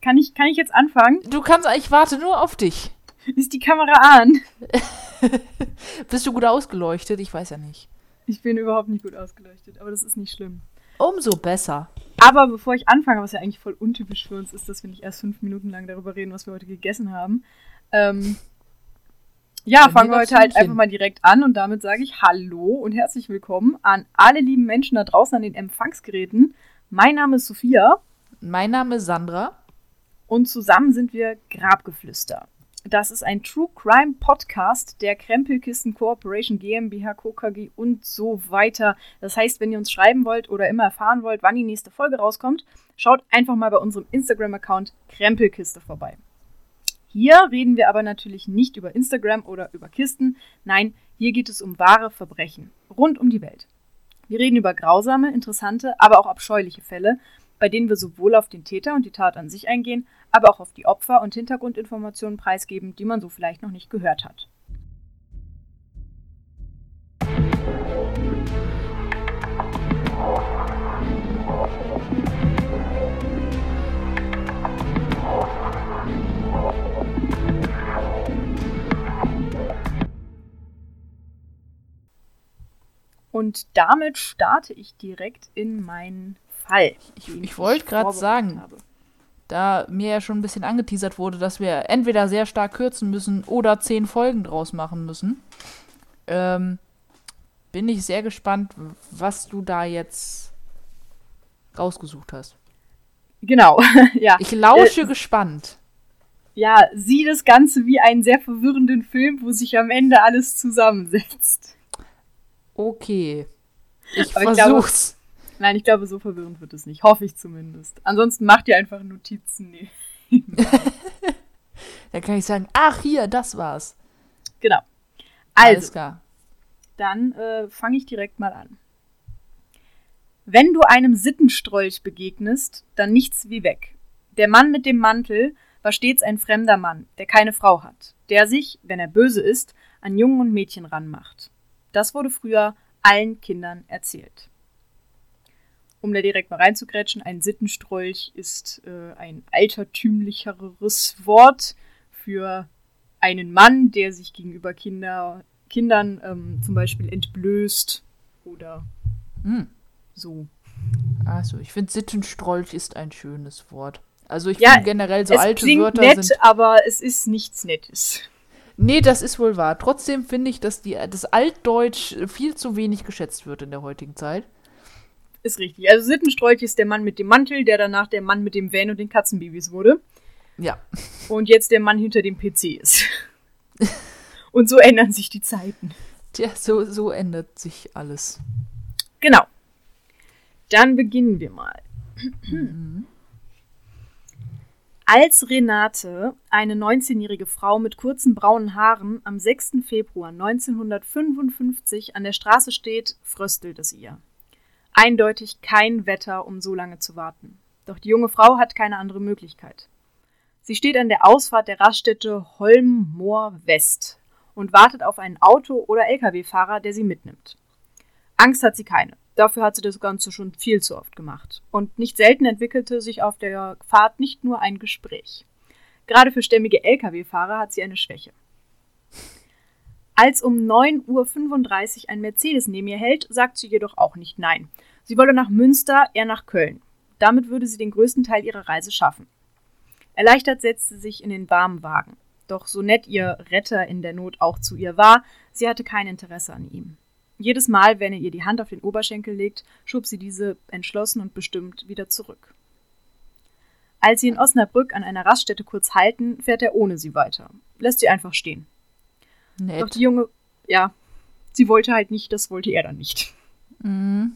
Kann ich, kann ich jetzt anfangen? Du kannst, ich warte nur auf dich. Ist die Kamera an? Bist du gut ausgeleuchtet? Ich weiß ja nicht. Ich bin überhaupt nicht gut ausgeleuchtet, aber das ist nicht schlimm. Umso besser. Aber bevor ich anfange, was ja eigentlich voll untypisch für uns ist, dass wir nicht erst fünf Minuten lang darüber reden, was wir heute gegessen haben. Ähm, ja, Bei fangen wir heute halt einfach mal direkt an und damit sage ich Hallo und herzlich willkommen an alle lieben Menschen da draußen an den Empfangsgeräten. Mein Name ist Sophia Mein Name ist Sandra. Und zusammen sind wir Grabgeflüster. Das ist ein True Crime Podcast der Krempelkisten Corporation GmbH, Co. KG und so weiter. Das heißt, wenn ihr uns schreiben wollt oder immer erfahren wollt, wann die nächste Folge rauskommt, schaut einfach mal bei unserem Instagram-Account Krempelkiste vorbei. Hier reden wir aber natürlich nicht über Instagram oder über Kisten. Nein, hier geht es um wahre Verbrechen rund um die Welt. Wir reden über grausame, interessante, aber auch abscheuliche Fälle, bei denen wir sowohl auf den Täter und die Tat an sich eingehen, aber auch auf die Opfer und Hintergrundinformationen preisgeben, die man so vielleicht noch nicht gehört hat. Und damit starte ich direkt in meinen Fall. Ich, ich wollte gerade sagen, habe. da mir ja schon ein bisschen angeteasert wurde, dass wir entweder sehr stark kürzen müssen oder zehn Folgen draus machen müssen, ähm, bin ich sehr gespannt, was du da jetzt rausgesucht hast. Genau, ja. Ich lausche gespannt. Ja, sieh das Ganze wie einen sehr verwirrenden Film, wo sich am Ende alles zusammensetzt. Okay. Ich Aber versuch's. Nein, ich glaube, so verwirrend wird es nicht. Hoffe ich zumindest. Ansonsten macht ihr einfach Notizen. Nee. Dann kann ich sagen, ach hier, das war's. Genau. Alles Also, klar. dann äh, fange ich direkt mal an. Wenn du einem Sittenstrolch begegnest, dann nichts wie weg. Der Mann mit dem Mantel war stets ein fremder Mann, der keine Frau hat, der sich, wenn er böse ist, an Jungen und Mädchen ranmacht. Das wurde früher allen Kindern erzählt. Um da direkt mal reinzugrätschen, ein Sittenstrolch ist äh, ein altertümlicheres Wort für einen Mann, der sich gegenüber Kinder, Kindern ähm, zum Beispiel entblößt oder Hm. so. Also, ich finde Sittenstrolch ist ein schönes Wort. Also ich Ja, finde generell so es alte klingt Wörter nett, sind. aber es ist nichts Nettes. Nee, das ist wohl wahr. Trotzdem finde ich, dass die, das Altdeutsch viel zu wenig geschätzt wird in der heutigen Zeit. Ist richtig. Also Sittenstrolch ist der Mann mit dem Mantel, der danach der Mann mit dem Van und den Katzenbabys wurde. Ja. Und jetzt der Mann hinter dem PC ist. und so ändern sich die Zeiten. Tja, so, so ändert sich alles. Genau. Dann beginnen wir mal. Als Renate, eine 19-jährige Frau mit kurzen braunen Haaren, am 6. Februar 1955 an der Straße steht, fröstelt es ihr. Eindeutig kein Wetter, um so lange zu warten. Doch die junge Frau hat keine andere Möglichkeit. Sie steht an der Ausfahrt der Raststätte Holm-Moor West und wartet auf einen Auto- oder Lkw-Fahrer, der sie mitnimmt. Angst hat sie keine. Dafür hat sie das Ganze schon viel zu oft gemacht. Und nicht selten entwickelte sich auf der Fahrt nicht nur ein Gespräch. Gerade für stämmige Lkw-Fahrer hat sie eine Schwäche. Als um 9.35 Uhr ein Mercedes neben ihr hält, sagt sie jedoch auch nicht nein. Sie wolle nach Münster, er nach Köln. Damit würde sie den größten Teil ihrer Reise schaffen. Erleichtert setzt sie sich in den warmen Wagen. Doch so nett ihr Retter in der Not auch zu ihr war, sie hatte kein Interesse an ihm. Jedes Mal, wenn er ihr die Hand auf den Oberschenkel legt, schob sie diese entschlossen und bestimmt wieder zurück. Als sie in Osnabrück an einer Raststätte kurz halten, fährt er ohne sie weiter, lässt sie einfach stehen. Doch Nett. die junge, ja, sie wollte halt nicht, das wollte er dann nicht. Mhm.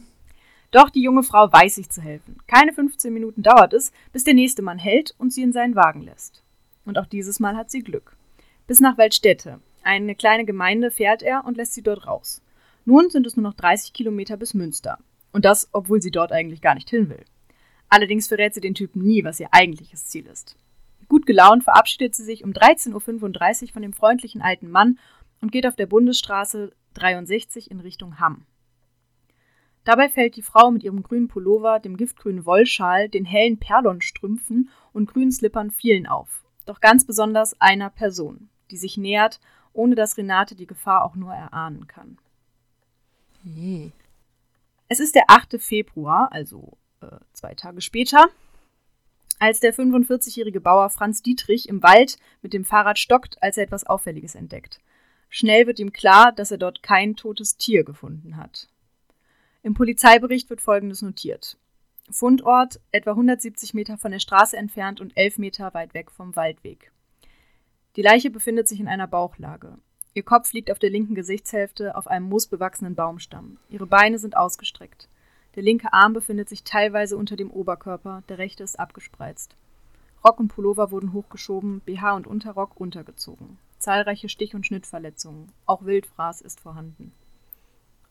Doch die junge Frau weiß sich zu helfen. Keine 15 Minuten dauert es, bis der nächste Mann hält und sie in seinen Wagen lässt. Und auch dieses Mal hat sie Glück. Bis nach Waldstätte, eine kleine Gemeinde, fährt er und lässt sie dort raus. Nun sind es nur noch 30 Kilometer bis Münster. Und das, obwohl sie dort eigentlich gar nicht hin will. Allerdings verrät sie den Typen nie, was ihr eigentliches Ziel ist. Gut gelaunt verabschiedet sie sich um 13.35 Uhr von dem freundlichen alten Mann und geht auf der Bundesstraße 63 in Richtung Hamm. Dabei fällt die Frau mit ihrem grünen Pullover, dem giftgrünen Wollschal, den hellen Perlonstrümpfen und grünen Slippern vielen auf. Doch ganz besonders einer Person, die sich nähert, ohne dass Renate die Gefahr auch nur erahnen kann. Je. Es ist der 8. Februar, also äh, zwei Tage später, als der 45-jährige Bauer Franz Dietrich im Wald mit dem Fahrrad stockt, als er etwas Auffälliges entdeckt. Schnell wird ihm klar, dass er dort kein totes Tier gefunden hat. Im Polizeibericht wird Folgendes notiert. Fundort etwa 170 Meter von der Straße entfernt und 11 Meter weit weg vom Waldweg. Die Leiche befindet sich in einer Bauchlage. Ihr Kopf liegt auf der linken Gesichtshälfte auf einem moosbewachsenen Baumstamm. Ihre Beine sind ausgestreckt. Der linke Arm befindet sich teilweise unter dem Oberkörper, der rechte ist abgespreizt. Rock und Pullover wurden hochgeschoben, BH und Unterrock untergezogen. Zahlreiche Stich- und Schnittverletzungen. Auch Wildfraß ist vorhanden.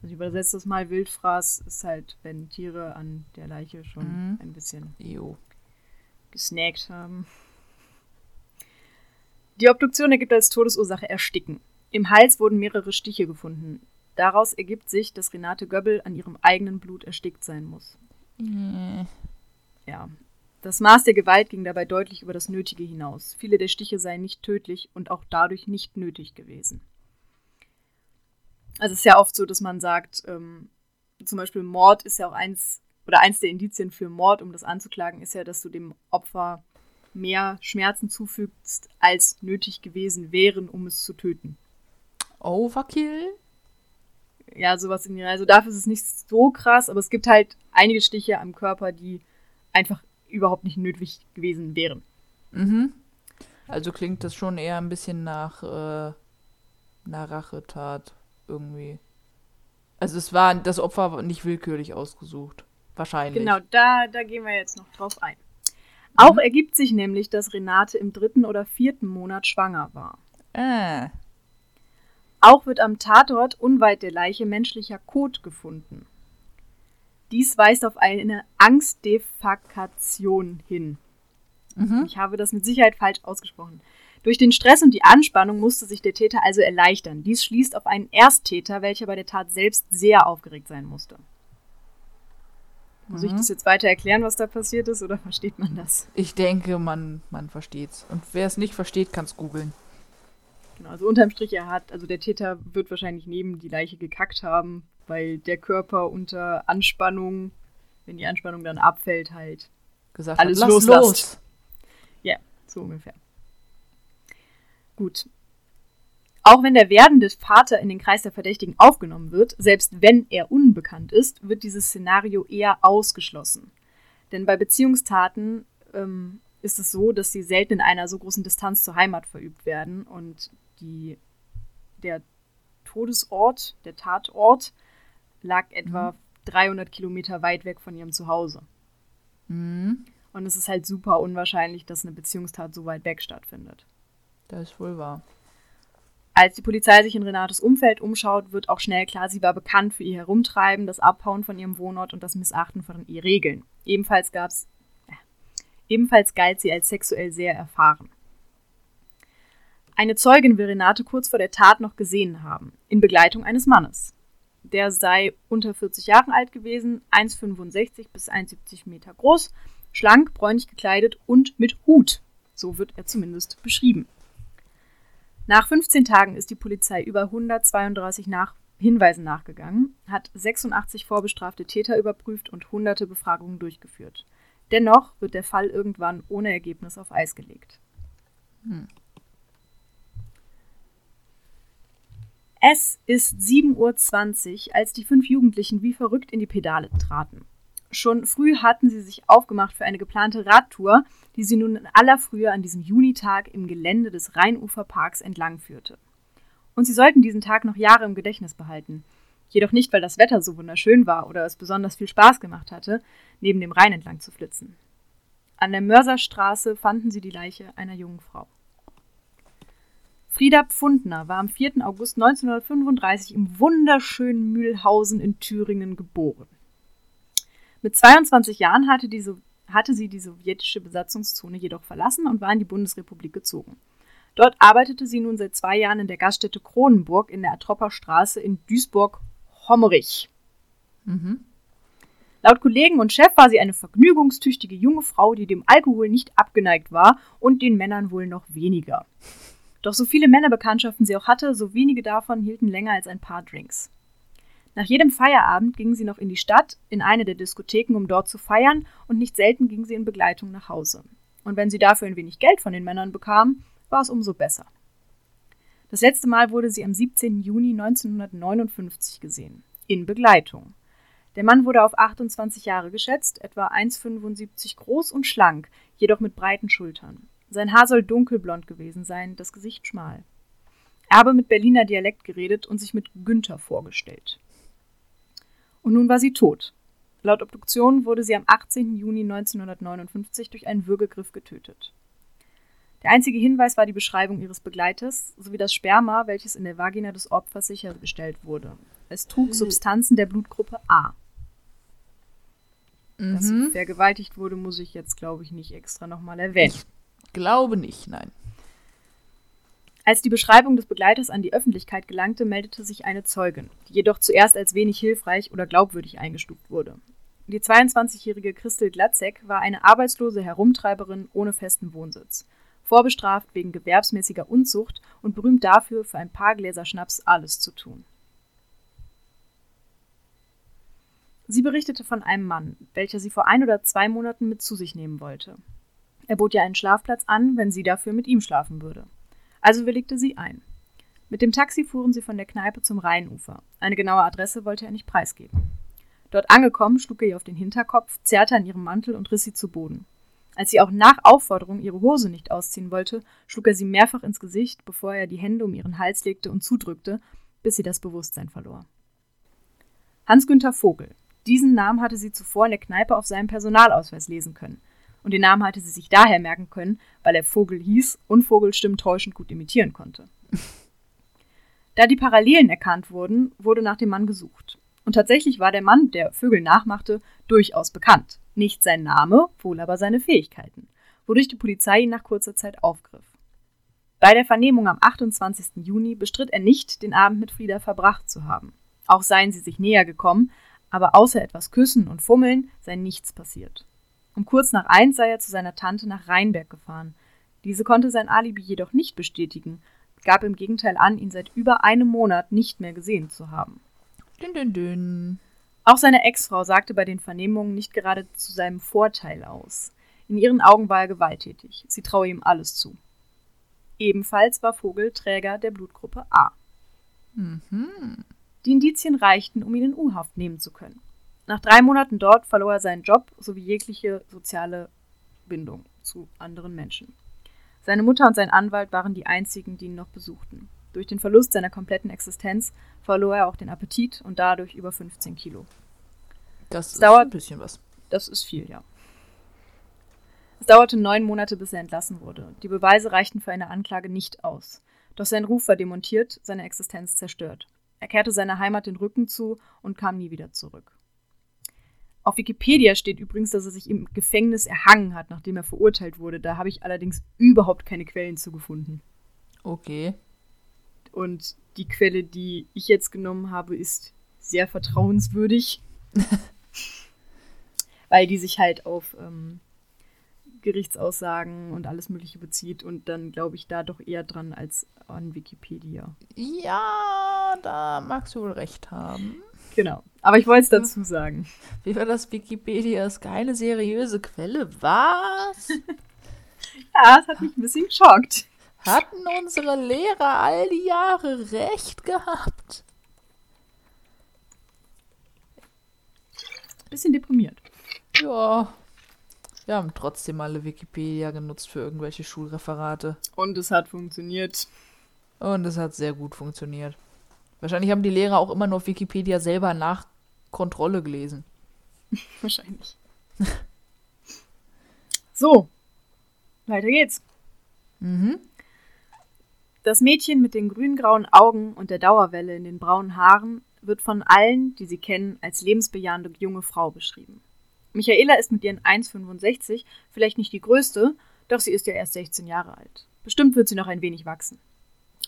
Also ich übersetze das mal, Wildfraß ist halt, wenn Tiere an der Leiche schon Mhm. ein bisschen Jo. gesnackt haben. Die Obduktion ergibt als Todesursache Ersticken. Im Hals wurden mehrere Stiche gefunden. Daraus ergibt sich, dass Renate Göbbel an ihrem eigenen Blut erstickt sein muss. Äh, Ja. Das Maß der Gewalt ging dabei deutlich über das Nötige hinaus. Viele der Stiche seien nicht tödlich und auch dadurch nicht nötig gewesen. Also es ist ja oft so, dass man sagt, ähm, zum Beispiel Mord ist ja auch eins oder eins der Indizien für Mord, um das anzuklagen, ist ja, dass du dem Opfer mehr Schmerzen zufügst, als nötig gewesen wären, um es zu töten. Overkill? Ja, sowas in die Also dafür ist es nicht so krass, aber es gibt halt einige Stiche am Körper, die einfach überhaupt nicht nötig gewesen wären. Mhm. Also klingt das schon eher ein bisschen nach äh, einer Rachetat irgendwie. Also es war das Opfer war nicht willkürlich ausgesucht. Wahrscheinlich. Genau, da, da gehen wir jetzt noch drauf ein. Auch ergibt sich nämlich, dass Renate im dritten oder vierten Monat schwanger war. Ah. Auch wird am Tatort unweit der Leiche menschlicher Kot gefunden. Dies weist auf eine Angstdefakation hin. Mhm. Ich habe das mit Sicherheit falsch ausgesprochen. Durch den Stress und die Anspannung musste sich der Täter also erleichtern. Dies schließt auf einen Ersttäter, welcher bei der Tat selbst sehr aufgeregt sein musste. Muss ich Mhm. das jetzt weiter erklären, was da passiert ist, oder versteht man das? Ich denke, man, man versteht's. Und wer es nicht versteht, kann's googeln. Genau, also unterm Strich, er hat, also der Täter wird wahrscheinlich neben die Leiche gekackt haben, weil der Körper unter Anspannung, wenn die Anspannung dann abfällt, halt Gesagt Alles hat, loslasst. los. so ungefähr. Gut. Auch wenn der werdende Vater in den Kreis der Verdächtigen aufgenommen wird, selbst wenn er unbekannt ist, wird dieses Szenario eher ausgeschlossen. Denn bei Beziehungstaten ähm, ist es so, dass sie selten in einer so großen Distanz zur Heimat verübt werden und die, der Todesort, der Tatort, lag etwa 300 Kilometer weit weg von ihrem Zuhause. Mhm. Und es ist halt super unwahrscheinlich, dass eine Beziehungstat so weit weg stattfindet. Das ist wohl wahr. Als die Polizei sich in Renates Umfeld umschaut, wird auch schnell klar, sie war bekannt für ihr Herumtreiben, das Abhauen von ihrem Wohnort und das Missachten von ihren Regeln. Ebenfalls gab's, äh, ebenfalls galt sie als sexuell sehr erfahren. Eine Zeugin will Renate kurz vor der Tat noch gesehen haben, in Begleitung eines Mannes. Der sei unter 40 Jahren alt gewesen, 1,65 bis 1,70 Meter groß, schlank, bräunlich gekleidet und mit Hut. So wird er zumindest beschrieben. Nach 15 Tagen ist die Polizei über 132 nach Hinweisen nachgegangen, hat 86 vorbestrafte Täter überprüft und hunderte Befragungen durchgeführt. Dennoch wird der Fall irgendwann ohne Ergebnis auf Eis gelegt. Es ist 7.20 Uhr, als die fünf Jugendlichen wie verrückt in die Pedale traten. Schon früh hatten sie sich aufgemacht für eine geplante Radtour, die sie nun in aller Frühe an diesem Junitag im Gelände des Rheinuferparks entlang führte. Und sie sollten diesen Tag noch Jahre im Gedächtnis behalten. Jedoch nicht, weil das Wetter so wunderschön war oder es besonders viel Spaß gemacht hatte, neben dem Rhein entlang zu flitzen. An der Mörserstraße fanden sie die Leiche einer jungen Frau. Frieda Pfundner war am 4. August 1935 im wunderschönen Mühlhausen in Thüringen geboren. Mit 22 Jahren hatte, die hatte sie die sowjetische Besatzungszone jedoch verlassen und war in die Bundesrepublik gezogen. Dort arbeitete sie nun seit zwei Jahren in der Gaststätte Kronenburg in der Atropper Straße in Duisburg-Hommerich. Mhm. Laut Kollegen und Chef war sie eine vergnügungstüchtige junge Frau, die dem Alkohol nicht abgeneigt war und den Männern wohl noch weniger. Doch so viele Männerbekanntschaften sie auch hatte, so wenige davon hielten länger als ein paar Drinks. Nach jedem Feierabend ging sie noch in die Stadt, in eine der Diskotheken, um dort zu feiern, und nicht selten ging sie in Begleitung nach Hause. Und wenn sie dafür ein wenig Geld von den Männern bekam, war es umso besser. Das letzte Mal wurde sie am 17. Juni 1959 gesehen, in Begleitung. Der Mann wurde auf 28 Jahre geschätzt, etwa 1,75 groß und schlank, jedoch mit breiten Schultern. Sein Haar soll dunkelblond gewesen sein, das Gesicht schmal. Er habe mit Berliner Dialekt geredet und sich mit Günther vorgestellt. Und nun war sie tot. Laut Obduktion wurde sie am 18. Juni 1959 durch einen Würgegriff getötet. Der einzige Hinweis war die Beschreibung ihres Begleiters sowie das Sperma, welches in der Vagina des Opfers sichergestellt wurde. Es trug hm. Substanzen der Blutgruppe A. Mhm. Dass sie vergewaltigt wurde, muss ich jetzt, glaube ich, nicht extra nochmal erwähnen. Ich glaube nicht, nein. Als die Beschreibung des Begleiters an die Öffentlichkeit gelangte, meldete sich eine Zeugin, die jedoch zuerst als wenig hilfreich oder glaubwürdig eingestuft wurde. Die 22-jährige Christel Glatzek war eine arbeitslose Herumtreiberin ohne festen Wohnsitz, vorbestraft wegen gewerbsmäßiger Unzucht und berühmt dafür, für ein paar Gläser Schnaps alles zu tun. Sie berichtete von einem Mann, welcher sie vor ein oder zwei Monaten mit zu sich nehmen wollte. Er bot ihr einen Schlafplatz an, wenn sie dafür mit ihm schlafen würde. Also willigte sie ein. Mit dem Taxi fuhren sie von der Kneipe zum Rheinufer. Eine genaue Adresse wollte er nicht preisgeben. Dort angekommen, schlug er ihr auf den Hinterkopf, zerrte an ihrem Mantel und riss sie zu Boden. Als sie auch nach Aufforderung ihre Hose nicht ausziehen wollte, schlug er sie mehrfach ins Gesicht, bevor er die Hände um ihren Hals legte und zudrückte, bis sie das Bewusstsein verlor. Hans-Günther Vogel. Diesen Namen hatte sie zuvor in der Kneipe auf seinem Personalausweis lesen können und den Namen hatte sie sich daher merken können, weil er Vogel hieß und Vogelstimmen täuschend gut imitieren konnte. da die Parallelen erkannt wurden, wurde nach dem Mann gesucht. Und tatsächlich war der Mann, der Vögel nachmachte, durchaus bekannt. Nicht sein Name, wohl aber seine Fähigkeiten, wodurch die Polizei ihn nach kurzer Zeit aufgriff. Bei der Vernehmung am 28. Juni bestritt er nicht, den Abend mit Frieda verbracht zu haben. Auch seien sie sich näher gekommen, aber außer etwas Küssen und Fummeln sei nichts passiert. Um kurz nach eins sei er zu seiner Tante nach Rheinberg gefahren. Diese konnte sein Alibi jedoch nicht bestätigen, gab im Gegenteil an, ihn seit über einem Monat nicht mehr gesehen zu haben. Dün, dün, dün. Auch seine Ex-Frau sagte bei den Vernehmungen nicht gerade zu seinem Vorteil aus. In ihren Augen war er gewalttätig. Sie traue ihm alles zu. Ebenfalls war Vogel Träger der Blutgruppe A. Mhm. Die Indizien reichten, um ihn in U-Haft nehmen zu können. Nach drei Monaten dort verlor er seinen Job sowie jegliche soziale Bindung zu anderen Menschen. Seine Mutter und sein Anwalt waren die einzigen, die ihn noch besuchten. Durch den Verlust seiner kompletten Existenz verlor er auch den Appetit und dadurch über 15 Kilo. Das ist dauert, ein bisschen was. Das ist viel, ja. Es dauerte neun Monate, bis er entlassen wurde. Die Beweise reichten für eine Anklage nicht aus. Doch sein Ruf war demontiert, seine Existenz zerstört. Er kehrte seiner Heimat den Rücken zu und kam nie wieder zurück. Auf Wikipedia steht übrigens, dass er sich im Gefängnis erhangen hat, nachdem er verurteilt wurde. Da habe ich allerdings überhaupt keine Quellen zugefunden. Okay. Und die Quelle, die ich jetzt genommen habe, ist sehr vertrauenswürdig. weil die sich halt auf ähm, Gerichtsaussagen und alles Mögliche bezieht und dann glaube ich da doch eher dran als an Wikipedia. Ja, da magst du wohl recht haben. Genau. Aber ich wollte es dazu sagen. Wie war das? Wikipedia ist keine seriöse Quelle. Was? ja, es hat mich ein bisschen geschockt. Hatten unsere Lehrer all die Jahre recht gehabt? Bisschen deprimiert. Ja. Wir haben trotzdem alle Wikipedia genutzt für irgendwelche Schulreferate. Und es hat funktioniert. Und es hat sehr gut funktioniert. Wahrscheinlich haben die Lehrer auch immer nur auf Wikipedia selber nach Kontrolle gelesen. Wahrscheinlich. so, weiter geht's. Mhm. Das Mädchen mit den grün-grauen Augen und der Dauerwelle in den braunen Haaren wird von allen, die sie kennen, als lebensbejahende junge Frau beschrieben. Michaela ist mit ihren 1,65 vielleicht nicht die größte, doch sie ist ja erst 16 Jahre alt. Bestimmt wird sie noch ein wenig wachsen.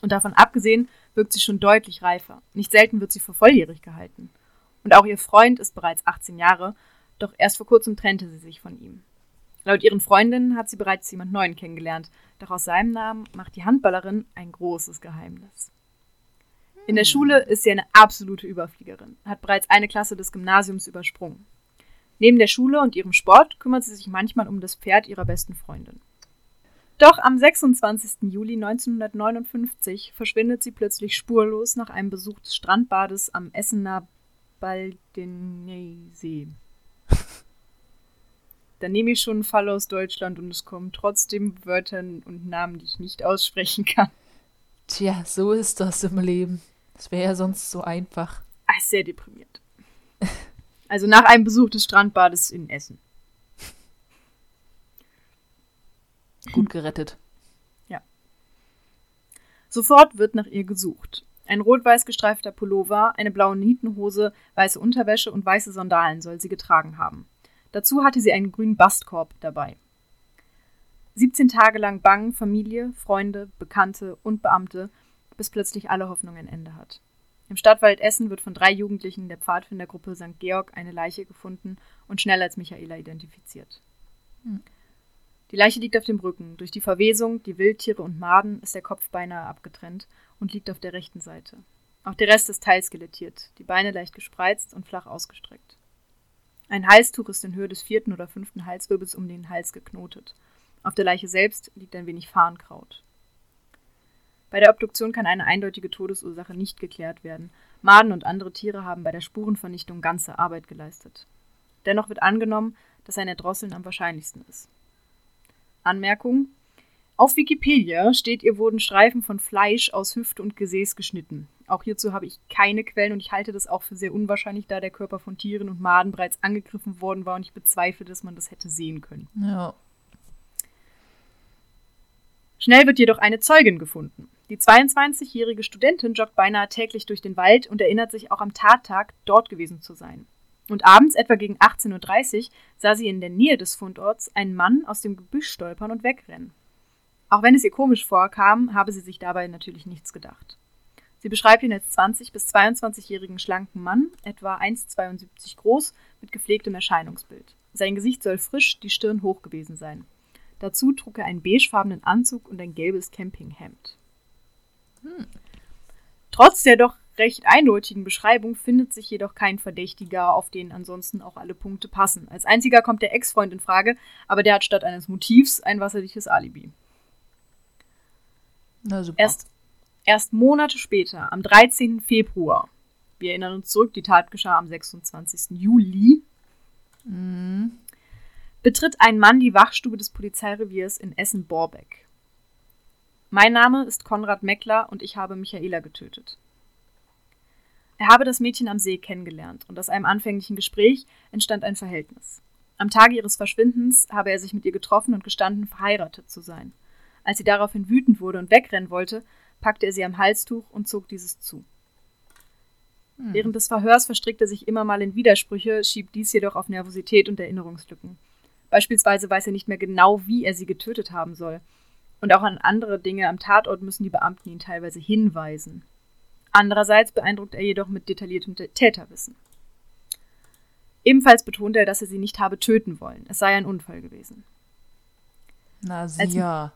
Und davon abgesehen wirkt sie schon deutlich reifer. Nicht selten wird sie für volljährig gehalten. Und auch ihr Freund ist bereits 18 Jahre, Doch erst vor kurzem trennte sie sich von ihm. Laut ihren Freundinnen hat sie bereits jemand Neuen kennengelernt, doch aus seinem Namen macht die Handballerin ein großes Geheimnis. In der Schule ist sie eine absolute Überfliegerin, hat bereits eine Klasse des Gymnasiums übersprungen. Neben der Schule und ihrem Sport kümmert sie sich manchmal um das Pferd ihrer besten Freundin. Doch am 26. Juli 1959 verschwindet sie plötzlich spurlos nach einem Besuch des Strandbades am Essener Baldeneysee. Da nehme ich schon einen Fall aus Deutschland und es kommen trotzdem Wörter und Namen, die ich nicht aussprechen kann. Tja, so ist das im Leben. Das wäre ja sonst so einfach. Ah, sehr deprimiert. Also nach einem Besuch des Strandbades in Essen. Gut gerettet. Ja. Sofort wird nach ihr gesucht. Ein rot-weiß gestreifter Pullover, eine blaue Nietenhose, weiße Unterwäsche und weiße Sandalen soll sie getragen haben. Dazu hatte sie einen grünen Bastkorb dabei. 17 Tage lang bangen Familie, Freunde, Bekannte und Beamte, bis plötzlich alle Hoffnung ein Ende hat. Im Stadtwald Essen wird von drei Jugendlichen der Pfadfindergruppe St. Georg eine Leiche gefunden und schnell als Michaela identifiziert. Hm. Die Leiche liegt auf dem Rücken. Durch die Verwesung, die Wildtiere und Maden ist der Kopf beinahe abgetrennt und liegt auf der rechten Seite. Auch der Rest ist teilskelettiert, die Beine leicht gespreizt und flach ausgestreckt. Ein Halstuch ist in Höhe des vierten oder fünften Halswirbels um den Hals geknotet. Auf der Leiche selbst liegt ein wenig Farnkraut. Bei der Obduktion kann eine eindeutige Todesursache nicht geklärt werden. Maden und andere Tiere haben bei der Spurenvernichtung ganze Arbeit geleistet. Dennoch wird angenommen, dass ein Erdrosseln am wahrscheinlichsten ist. Anmerkung: Auf Wikipedia steht, ihr wurden Streifen von Fleisch aus Hüfte und Gesäß geschnitten. Auch hierzu habe ich keine Quellen und ich halte das auch für sehr unwahrscheinlich, da der Körper von Tieren und Maden bereits angegriffen worden war und ich bezweifle, dass man das hätte sehen können. Ja. Schnell wird jedoch eine Zeugin gefunden. Die 22-jährige Studentin joggt beinahe täglich durch den Wald und erinnert sich auch am Tattag, dort gewesen zu sein. Und abends, etwa gegen 18.30 Uhr, sah sie in der Nähe des Fundorts einen Mann aus dem Gebüsch stolpern und wegrennen. Auch wenn es ihr komisch vorkam, habe sie sich dabei natürlich nichts gedacht. Sie beschreibt ihn als 20- bis 22-jährigen schlanken Mann, etwa 1,72 groß, mit gepflegtem Erscheinungsbild. Sein Gesicht soll frisch, die Stirn hoch gewesen sein. Dazu trug er einen beigefarbenen Anzug und ein gelbes Campinghemd. Hm. Trotz der doch recht eindeutigen Beschreibung findet sich jedoch kein Verdächtiger, auf den ansonsten auch alle Punkte passen. Als einziger kommt der Ex-Freund in Frage, aber der hat statt eines Motivs ein wasserliches Alibi. Na super. Erst, erst Monate später, am 13. Februar, wir erinnern uns zurück, die Tat geschah am 26. Juli, Mhm. betritt ein Mann die Wachstube des Polizeireviers in Essen-Borbeck. Mein Name ist Konrad Meckler und ich habe Michaela getötet. Er habe das Mädchen am See kennengelernt und aus einem anfänglichen Gespräch entstand ein Verhältnis. Am Tage ihres Verschwindens habe er sich mit ihr getroffen und gestanden, verheiratet zu sein. Als sie daraufhin wütend wurde und wegrennen wollte, packte er sie am Halstuch und zog dieses zu. Hm. Während des Verhörs verstrickt er sich immer mal in Widersprüche, schiebt dies jedoch auf Nervosität und Erinnerungslücken. Beispielsweise weiß er nicht mehr genau, wie er sie getötet haben soll. Und auch an andere Dinge am Tatort müssen die Beamten ihn teilweise hinweisen. Andererseits beeindruckt er jedoch mit detailliertem Tä- Täterwissen. Ebenfalls betont er, dass er sie nicht habe töten wollen. Es sei ein Unfall gewesen. Na Als- ja.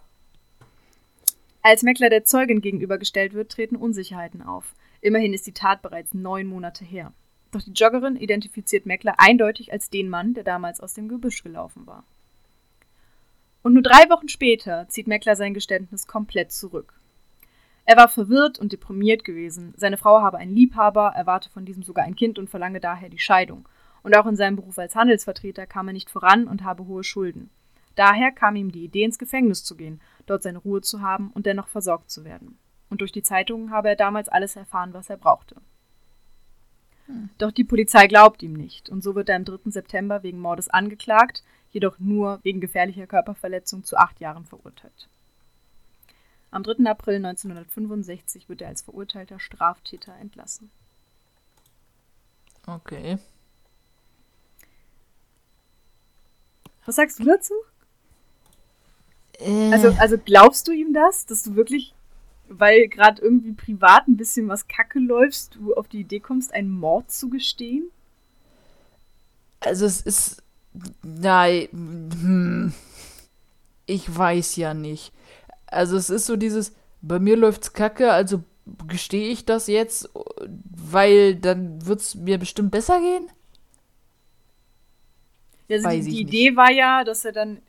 Als Meckler der Zeugin gegenübergestellt wird, treten Unsicherheiten auf. Immerhin ist die Tat bereits neun Monate her. Doch die Joggerin identifiziert Meckler eindeutig als den Mann, der damals aus dem Gebüsch gelaufen war. Und nur drei Wochen später zieht Meckler sein Geständnis komplett zurück. Er war verwirrt und deprimiert gewesen. Seine Frau habe einen Liebhaber, erwarte von diesem sogar ein Kind und verlange daher die Scheidung. Und auch in seinem Beruf als Handelsvertreter kam er nicht voran und habe hohe Schulden. Daher kam ihm die Idee, ins Gefängnis zu gehen, dort seine Ruhe zu haben und dennoch versorgt zu werden. Und durch die Zeitungen habe er damals alles erfahren, was er brauchte. Doch die Polizei glaubt ihm nicht und so wird er am 3. September wegen Mordes angeklagt, jedoch nur wegen gefährlicher Körperverletzung zu acht Jahren verurteilt. Am 3. April 1965 wird er als verurteilter Straftäter entlassen. Okay. Was sagst du dazu? Äh, Also, also glaubst du ihm das, dass du wirklich, weil gerade irgendwie privat ein bisschen was kacke läufst, du auf die Idee kommst, einen Mord zu gestehen? Also es ist. Nein. Hm, ich weiß ja nicht. Also es ist so dieses, bei mir läuft's kacke, also gestehe ich das jetzt, weil dann wird's mir bestimmt besser gehen? Also die, die nicht. Idee war ja, dass er dann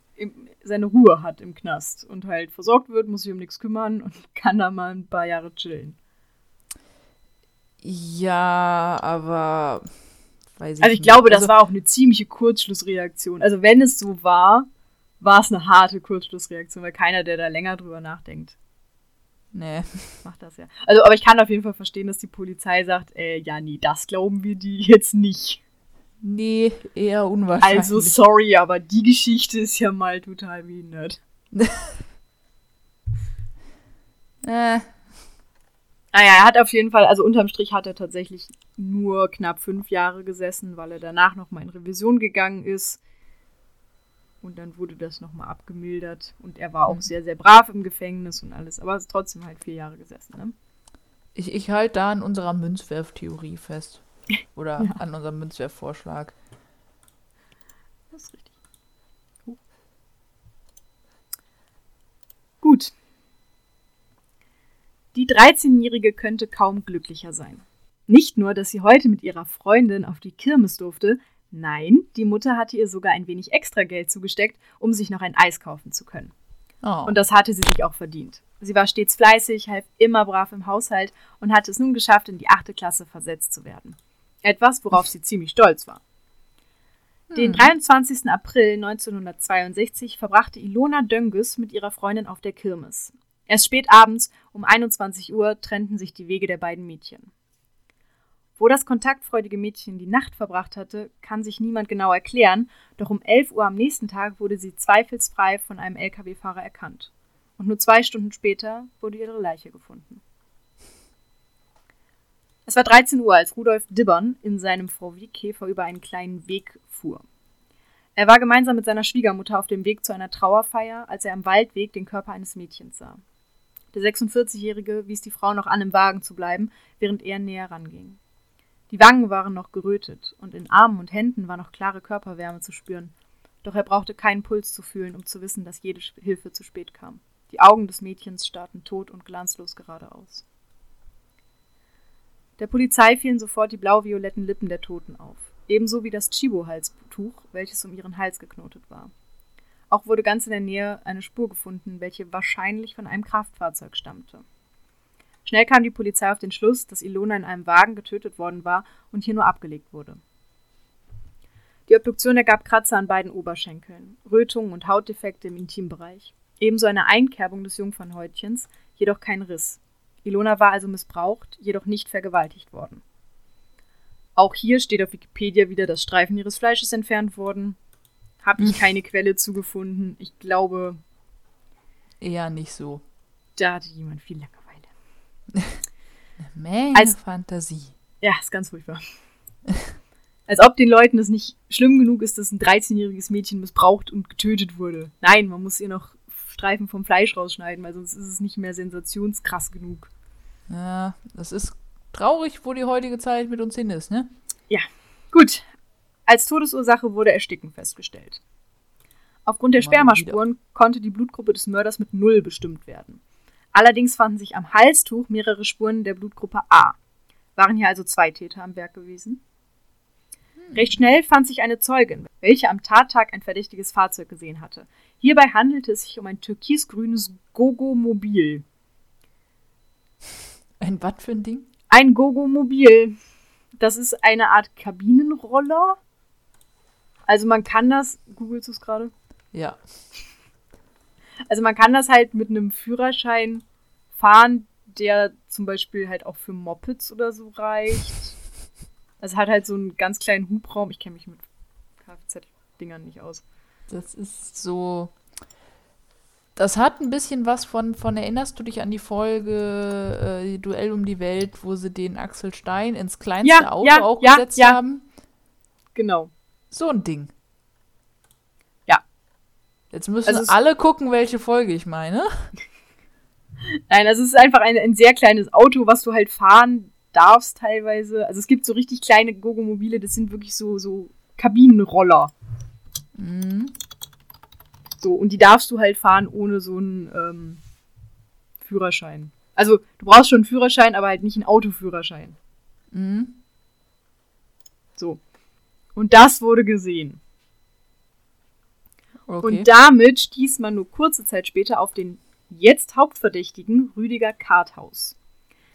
seine Ruhe hat im Knast und halt versorgt wird, muss sich um nichts kümmern und kann da mal ein paar Jahre chillen. Ja, aber. Weiß ich Also ich nicht. glaube, das Also- war auch eine ziemliche Kurzschlussreaktion. Also wenn es so war, war es eine harte Kurzschlussreaktion, weil keiner, der da länger drüber nachdenkt, Nee. macht das ja. Also, aber ich kann auf jeden Fall verstehen, dass die Polizei sagt, äh, ja, nee, das glauben wir die jetzt nicht. Nee, eher unwahrscheinlich. Also sorry, aber die Geschichte ist ja mal total behindert. Äh, Naja, er hat auf jeden Fall, also unterm Strich hat er tatsächlich nur knapp fünf Jahre gesessen, weil er danach nochmal in Revision gegangen ist. Und dann wurde das nochmal abgemildert. Und er war auch Mhm. sehr, sehr brav im Gefängnis und alles. Aber er ist trotzdem halt vier Jahre gesessen, ne? ich ich halte da an unserer Münzwerftheorie fest. Oder Ja. an unserem Münzwerfvorschlag. Das ist richtig. Gut. Die 13-Jährige könnte kaum glücklicher sein. Nicht nur, dass sie heute mit ihrer Freundin auf die Kirmes durfte, nein, die Mutter hatte ihr sogar ein wenig extra Geld zugesteckt, um sich noch ein Eis kaufen zu können. Oh. Und das hatte sie sich auch verdient. Sie war stets fleißig, half immer brav im Haushalt und hatte es nun geschafft, in die achte Klasse versetzt zu werden. Etwas, worauf sie ziemlich stolz war. Den Hm. 23. April 1962 verbrachte Ilona Dönges mit ihrer Freundin auf der Kirmes. Erst spät abends um 21 Uhr trennten sich die Wege der beiden Mädchen. Wo das kontaktfreudige Mädchen die Nacht verbracht hatte, kann sich niemand genau erklären, doch um 11 Uhr am nächsten Tag wurde sie zweifelsfrei von einem Lkw-Fahrer erkannt. Und nur zwei Stunden später wurde ihre Leiche gefunden. Es war 13 Uhr, als Rudolf Dibbern in seinem VW-Käfer über einen kleinen Weg fuhr. Er war gemeinsam mit seiner Schwiegermutter auf dem Weg zu einer Trauerfeier, als er am Waldweg den Körper eines Mädchens sah. Der 46-Jährige wies die Frau noch an, im Wagen zu bleiben, während er näher ranging. Die Wangen waren noch gerötet und in Armen und Händen war noch klare Körperwärme zu spüren. Doch er brauchte keinen Puls zu fühlen, um zu wissen, dass jede Hilfe zu spät kam. Die Augen des Mädchens starrten tot und glanzlos geradeaus. Der Polizei fielen sofort die blau-violetten Lippen der Toten auf, ebenso wie das Chibo-Halstuch, welches um ihren Hals geknotet war. Auch wurde ganz in der Nähe eine Spur gefunden, welche wahrscheinlich von einem Kraftfahrzeug stammte. Schnell kam die Polizei auf den Schluss, dass Ilona in einem Wagen getötet worden war und hier nur abgelegt wurde. Die Obduktion ergab Kratzer an beiden Oberschenkeln, Rötungen und Hautdefekte im Intimbereich, ebenso eine Einkerbung des Jungfernhäutchens, jedoch kein Riss. Ilona war also missbraucht, jedoch nicht vergewaltigt worden. Auch hier steht auf Wikipedia wieder, dass Streifen ihres Fleisches entfernt wurden. Habe ich keine Quelle zugefunden. Ich glaube, Eher nicht so. da hatte jemand viel Langeweile. Menge Als- Fantasie. Ja, ist ganz furchtbar. Als ob den Leuten es nicht schlimm genug ist, dass ein 13-jähriges Mädchen missbraucht und getötet wurde. Nein, man muss ihr noch Streifen vom Fleisch rausschneiden, weil sonst ist es nicht mehr sensationskrass genug. Ja, das ist traurig, wo die heutige Zeit mit uns hin ist, ne? Gut. Als Todesursache wurde Ersticken festgestellt. Aufgrund der Mal Spermaspuren konnte die Blutgruppe des Mörders mit Null bestimmt werden. Allerdings fanden sich am Halstuch mehrere Spuren der Blutgruppe A. Waren hier also zwei Täter am Werk gewesen? Recht schnell fand sich eine Zeugin, welche am Tattag ein verdächtiges Fahrzeug gesehen hatte. Hierbei handelte es sich um ein türkisgrünes Gogo-Mobil. Ein was für ein Ding? Ein Gogo-Mobil. Das ist eine Art Kabinenroller. Also man kann das, googelst du es gerade? Ja. Also man kann das halt mit einem Führerschein fahren, der zum Beispiel halt auch für Mopeds oder so reicht. Es hat halt so einen ganz kleinen Hubraum. Ich kenne mich mit Kfz-Dingern nicht aus. Das ist so. Das hat ein bisschen was von, von erinnerst du dich an die Folge äh, Duell um die Welt, wo sie den Axel Stein ins kleinste Ja, Auto ja, auch ja, gesetzt haben? Genau. So ein Ding. Ja. Jetzt müssen Also alle gucken, welche Folge ich meine. Nein, also es ist einfach ein, ein sehr kleines Auto, was du halt fahren darfst teilweise. Also es gibt so richtig kleine Gogo-Mobile, das sind wirklich so, so Kabinenroller. Mhm. So, und die darfst du halt fahren ohne so einen ähm, Führerschein. Also, du brauchst schon einen Führerschein, aber halt nicht einen Autoführerschein. Mhm. So. Und das wurde gesehen. Okay. Und damit stieß man nur kurze Zeit später auf den jetzt Hauptverdächtigen Rüdiger Karthaus.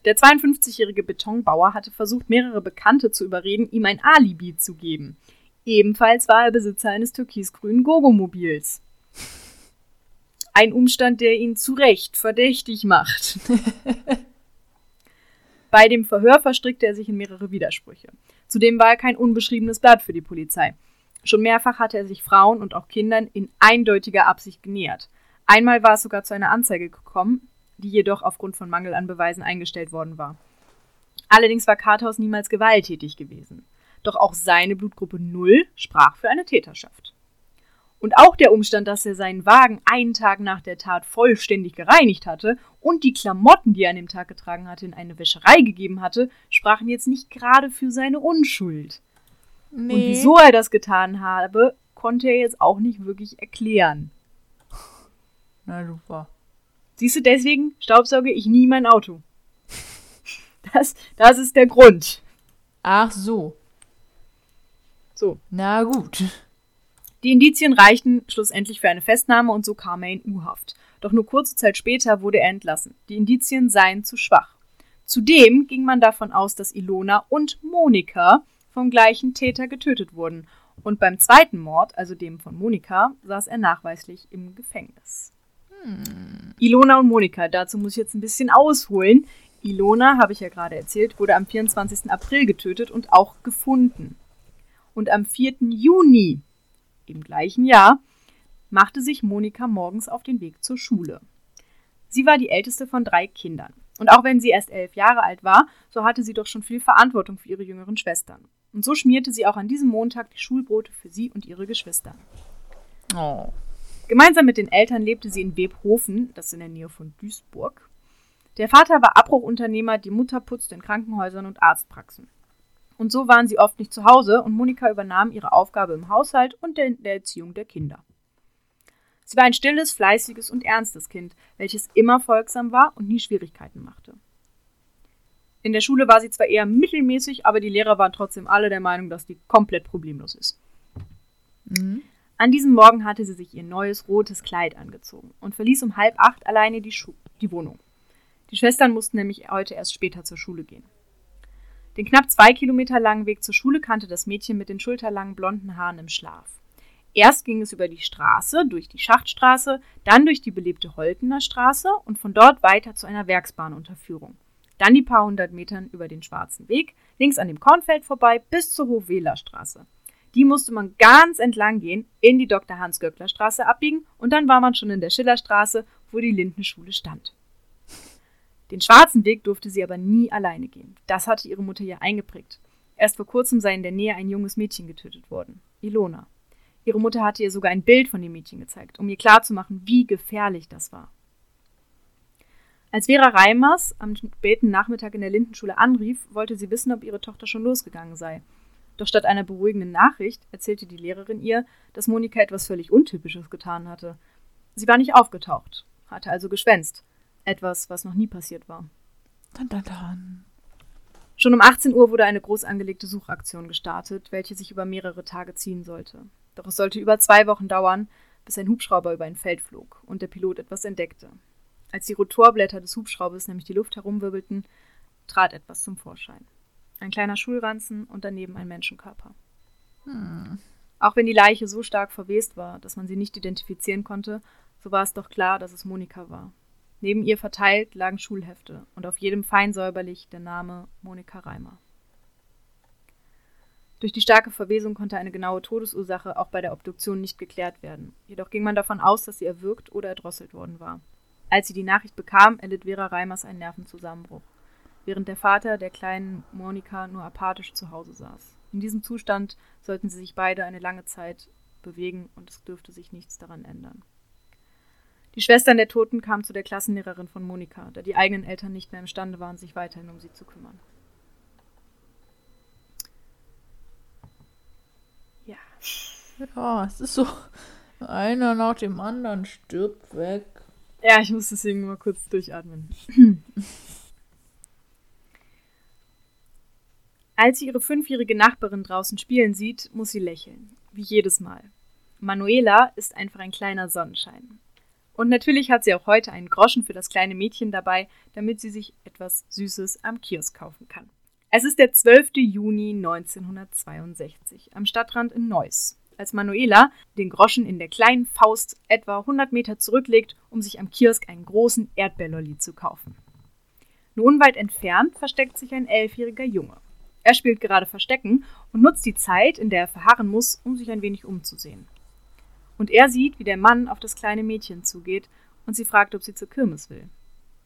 Der 52-jährige Betonbauer hatte versucht, mehrere Bekannte zu überreden, ihm ein Alibi zu geben. Ebenfalls war er Besitzer eines türkisgrünen Gogomobils. Ein Umstand, der ihn zu Recht verdächtig macht. Bei dem Verhör verstrickte er sich in mehrere Widersprüche. Zudem war er kein unbeschriebenes Blatt für die Polizei. Schon mehrfach hatte er sich Frauen und auch Kindern in eindeutiger Absicht genähert. Einmal war es sogar zu einer Anzeige gekommen, die jedoch aufgrund von Mangel an Beweisen eingestellt worden war. Allerdings war Karthaus niemals gewalttätig gewesen. Doch auch seine Blutgruppe 0 sprach für eine Täterschaft. Und auch der Umstand, dass er seinen Wagen einen Tag nach der Tat vollständig gereinigt hatte und die Klamotten, die er an dem Tag getragen hatte, in eine Wäscherei gegeben hatte, sprachen jetzt nicht gerade für seine Unschuld. nee. Und wieso er das getan habe, konnte er jetzt auch nicht wirklich erklären. Na super. Siehst du, deswegen staubsauge ich nie mein Auto. Das, das ist der Grund. Ach so. So. Na gut. Die Indizien reichten schlussendlich für eine Festnahme und so kam er in U-Haft. Doch nur kurze Zeit später wurde er entlassen. Die Indizien seien zu schwach. Zudem ging man davon aus, dass Ilona und Monika vom gleichen Täter getötet wurden. Und beim zweiten Mord, also dem von Monika, saß er nachweislich im Gefängnis. Ilona und Monika, dazu muss ich jetzt ein bisschen ausholen. Ilona, habe ich ja gerade erzählt, wurde am 24. April getötet und auch gefunden. Und am 4. Juni im gleichen Jahr machte sich Monika morgens auf den Weg zur Schule. Sie war die älteste von drei Kindern. Und auch wenn sie erst elf Jahre alt war, so hatte sie doch schon viel Verantwortung für ihre jüngeren Schwestern. Und so schmierte sie auch an diesem Montag die Schulbrote für sie und ihre Geschwister. Oh. Gemeinsam mit den Eltern lebte sie in Webhofen, das ist in der Nähe von Duisburg. Der Vater war Abbruchunternehmer, die Mutter putzte in Krankenhäusern und Arztpraxen. Und so waren sie oft nicht zu Hause und Monika übernahm ihre Aufgabe im Haushalt und der, der Erziehung der Kinder. Sie war ein stilles, fleißiges und ernstes Kind, welches immer folgsam war und nie Schwierigkeiten machte. In der Schule war sie zwar eher mittelmäßig, aber die Lehrer waren trotzdem alle der Meinung, dass die komplett problemlos ist. Mhm. An diesem Morgen hatte sie sich ihr neues rotes Kleid angezogen und verließ um halb acht alleine die, Schu die Wohnung. Die Schwestern mussten nämlich heute erst später zur Schule gehen. Den knapp zwei Kilometer langen Weg zur Schule kannte das Mädchen mit den schulterlangen blonden Haaren im Schlaf. Erst ging es über die Straße, durch die Schachtstraße, dann durch die belebte Holtener Straße und von dort weiter zu einer Werksbahnunterführung. Dann die paar hundert Metern über den Schwarzen Weg, links an dem Kornfeld vorbei bis zur Hochwähler Straße. Die musste man ganz entlang gehen, in die Dr. Hans-Göckler Straße abbiegen und dann war man schon in der Schillerstraße, wo die Lindenschule stand. Den schwarzen Weg durfte sie aber nie alleine gehen. Das hatte ihre Mutter ihr eingeprägt. Erst vor kurzem sei in der Nähe ein junges Mädchen getötet worden, Ilona. Ihre Mutter hatte ihr sogar ein Bild von dem Mädchen gezeigt, um ihr klarzumachen, wie gefährlich das war. Als Vera Reimers am späten Nachmittag in der Lindenschule anrief, wollte sie wissen, ob ihre Tochter schon losgegangen sei. Doch statt einer beruhigenden Nachricht erzählte die Lehrerin ihr, dass Monika etwas völlig Untypisches getan hatte. Sie war nicht aufgetaucht, hatte also geschwänzt. Etwas, was noch nie passiert war. Dann, dann, dann. Schon um 18 Uhr wurde eine groß angelegte Suchaktion gestartet, welche sich über mehrere Tage ziehen sollte. Doch es sollte über zwei Wochen dauern, bis ein Hubschrauber über ein Feld flog und der Pilot etwas entdeckte. Als die Rotorblätter des Hubschraubers nämlich die Luft herumwirbelten, trat etwas zum Vorschein. Ein kleiner Schulranzen und daneben ein Menschenkörper. Hm. Auch wenn die Leiche so stark verwest war, dass man sie nicht identifizieren konnte, so war es doch klar, dass es Monika war. Neben ihr verteilt lagen Schulhefte und auf jedem fein säuberlich der Name Monika Reimer. Durch die starke Verwesung konnte eine genaue Todesursache auch bei der Obduktion nicht geklärt werden. Jedoch ging man davon aus, dass sie erwürgt oder erdrosselt worden war. Als sie die Nachricht bekam, erlitt Vera Reimers einen Nervenzusammenbruch, während der Vater der kleinen Monika nur apathisch zu Hause saß. In diesem Zustand sollten sie sich beide eine lange Zeit bewegen und es dürfte sich nichts daran ändern. Die Schwestern der Toten kamen zu der Klassenlehrerin von Monika, da die eigenen Eltern nicht mehr imstande waren, sich weiterhin um sie zu kümmern. Ja. Ja, es ist so, einer nach dem anderen stirbt weg. Ja, ich muss deswegen mal kurz durchatmen. Als sie ihre fünfjährige Nachbarin draußen spielen sieht, muss sie lächeln. Wie jedes Mal. Manuela ist einfach ein kleiner Sonnenschein. Und natürlich hat sie auch heute einen Groschen für das kleine Mädchen dabei, damit sie sich etwas Süßes am Kiosk kaufen kann. Es ist der 12. Juni 1962 am Stadtrand in Neuss, als Manuela den Groschen in der kleinen Faust etwa 100 Meter zurücklegt, um sich am Kiosk einen großen Erdbeerlolli zu kaufen. Nur unweit entfernt versteckt sich ein elfjähriger Junge. Er spielt gerade Verstecken und nutzt die Zeit, in der er verharren muss, um sich ein wenig umzusehen. Und er sieht, wie der Mann auf das kleine Mädchen zugeht und sie fragt, ob sie zur Kirmes will.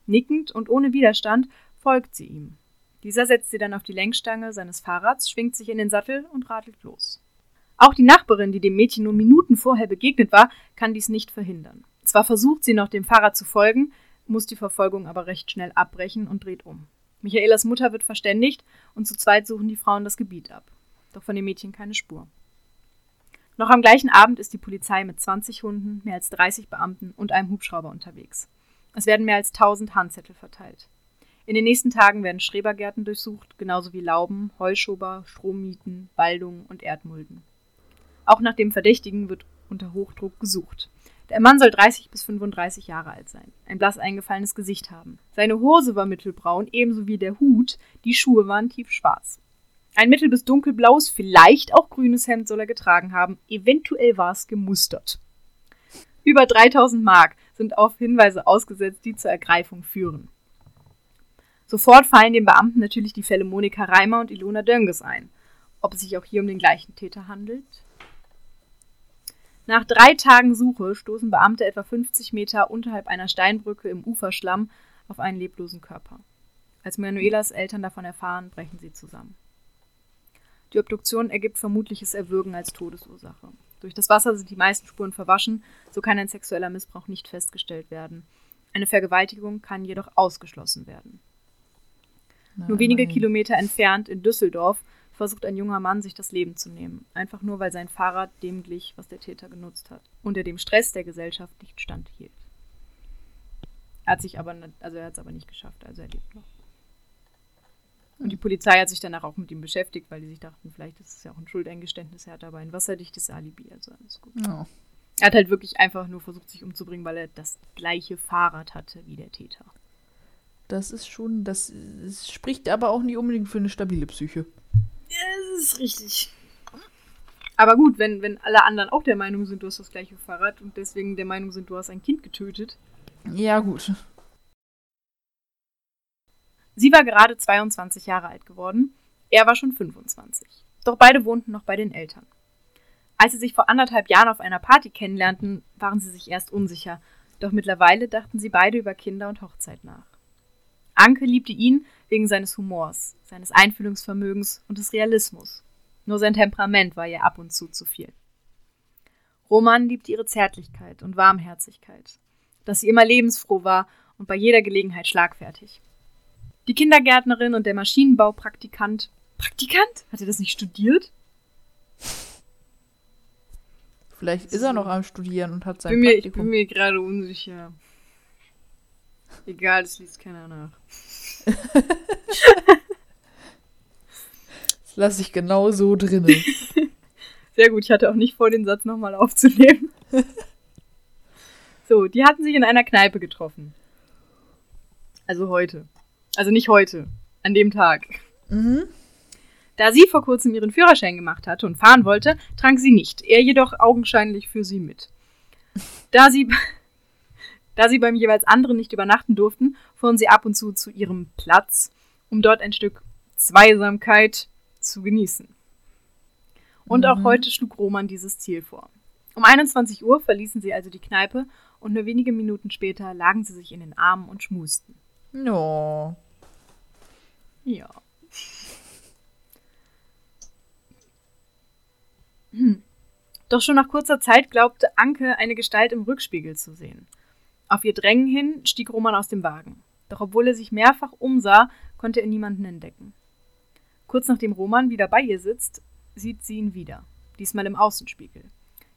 Nickend und ohne Widerstand folgt sie ihm. Dieser setzt sie dann auf die Lenkstange seines Fahrrads, schwingt sich in den Sattel und radelt los. Auch die Nachbarin, die dem Mädchen nur Minuten vorher begegnet war, kann dies nicht verhindern. Zwar versucht sie noch dem Fahrrad zu folgen, muss die Verfolgung aber recht schnell abbrechen und dreht um. Michaelas Mutter wird verständigt und zu zweit suchen die Frauen das Gebiet ab. Doch von dem Mädchen keine Spur. Noch am gleichen Abend ist die Polizei mit 20 Hunden, mehr als 30 Beamten und einem Hubschrauber unterwegs. Es werden mehr als 1000 Handzettel verteilt. In den nächsten Tagen werden Schrebergärten durchsucht, genauso wie Lauben, Heuschober, Strommieten, Waldungen und Erdmulden. Auch nach dem Verdächtigen wird unter Hochdruck gesucht. Der Mann soll 30 bis 35 Jahre alt sein, ein blass eingefallenes Gesicht haben. Seine Hose war mittelbraun, ebenso wie der Hut, die Schuhe waren tiefschwarz. Ein mittel- bis dunkelblaues, vielleicht auch grünes Hemd soll er getragen haben, eventuell war es gemustert. Über 3000 Mark sind auf Hinweise ausgesetzt, die zur Ergreifung führen. Sofort fallen den Beamten natürlich die Fälle Monika Reimer und Ilona Dönges ein. Ob es sich auch hier um den gleichen Täter handelt? Nach drei Tagen Suche stoßen Beamte etwa 50 Meter unterhalb einer Steinbrücke im Uferschlamm auf einen leblosen Körper. Als Manuelas Eltern davon erfahren, brechen sie zusammen. Die Obduktion ergibt vermutliches Erwürgen als Todesursache. Durch das Wasser sind die meisten Spuren verwaschen, so kann ein sexueller Missbrauch nicht festgestellt werden. Eine Vergewaltigung kann jedoch ausgeschlossen werden. Na, Nur wenige immerhin. Kilometer entfernt in Düsseldorf versucht ein junger Mann, sich das Leben zu nehmen. Einfach nur, weil sein Fahrrad dem glich, was der Täter genutzt hat. Und er dem Stress der Gesellschaft nicht standhielt. Er hat sich aber, also er hat es aber nicht geschafft, also er lebt noch. Und die Polizei hat sich danach auch mit ihm beschäftigt, weil die sich dachten, vielleicht ist es ja auch ein Schuldeingeständnis. Er hat aber ein wasserdichtes Alibi, also alles gut. Oh. Er hat halt wirklich einfach nur versucht, sich umzubringen, weil er das gleiche Fahrrad hatte wie der Täter. Das ist schon, das, das spricht aber auch nicht unbedingt für eine stabile Psyche. Das ist richtig. Aber gut, wenn, wenn alle anderen auch der Meinung sind, du hast das gleiche Fahrrad und deswegen der Meinung sind, du hast ein Kind getötet. Ja, gut. Sie war gerade 22 Jahre alt geworden, er war schon 25. Doch beide wohnten noch bei den Eltern. Als sie sich vor anderthalb Jahren auf einer Party kennenlernten, waren sie sich erst unsicher, doch mittlerweile dachten sie beide über Kinder und Hochzeit nach. Anke liebte ihn wegen seines Humors, seines Einfühlungsvermögens und des Realismus. Nur sein Temperament war ihr ab und zu zu viel. Roman liebte ihre Zärtlichkeit und Warmherzigkeit, dass sie immer lebensfroh war und bei jeder Gelegenheit schlagfertig. Die Kindergärtnerin und der Maschinenbaupraktikant. Praktikant? Hat er das nicht studiert? Vielleicht ist er noch am Studieren und hat sein bin mir, Ich bin mir gerade unsicher. Egal, das liest keiner nach. das lasse ich genau so drinnen. Sehr gut, ich hatte auch nicht vor, den Satz nochmal aufzunehmen. so, die hatten sich in einer Kneipe getroffen. Also heute. Also nicht heute, an dem Tag. Mhm. Da sie vor kurzem ihren Führerschein gemacht hatte und fahren wollte, trank sie nicht. Er jedoch augenscheinlich für sie mit. Da sie da sie beim jeweils anderen nicht übernachten durften, fuhren sie ab und zu zu ihrem Platz, um dort ein Stück Zweisamkeit zu genießen. Und mhm. auch heute schlug Roman dieses Ziel vor. Um 21 Uhr verließen sie also die Kneipe und nur wenige Minuten später lagen sie sich in den Armen und schmusten. No. Ja. Hm. Doch schon nach kurzer Zeit glaubte Anke eine Gestalt im Rückspiegel zu sehen. Auf ihr Drängen hin stieg Roman aus dem Wagen. Doch obwohl er sich mehrfach umsah, konnte er niemanden entdecken. Kurz nachdem Roman wieder bei ihr sitzt, sieht sie ihn wieder, diesmal im Außenspiegel.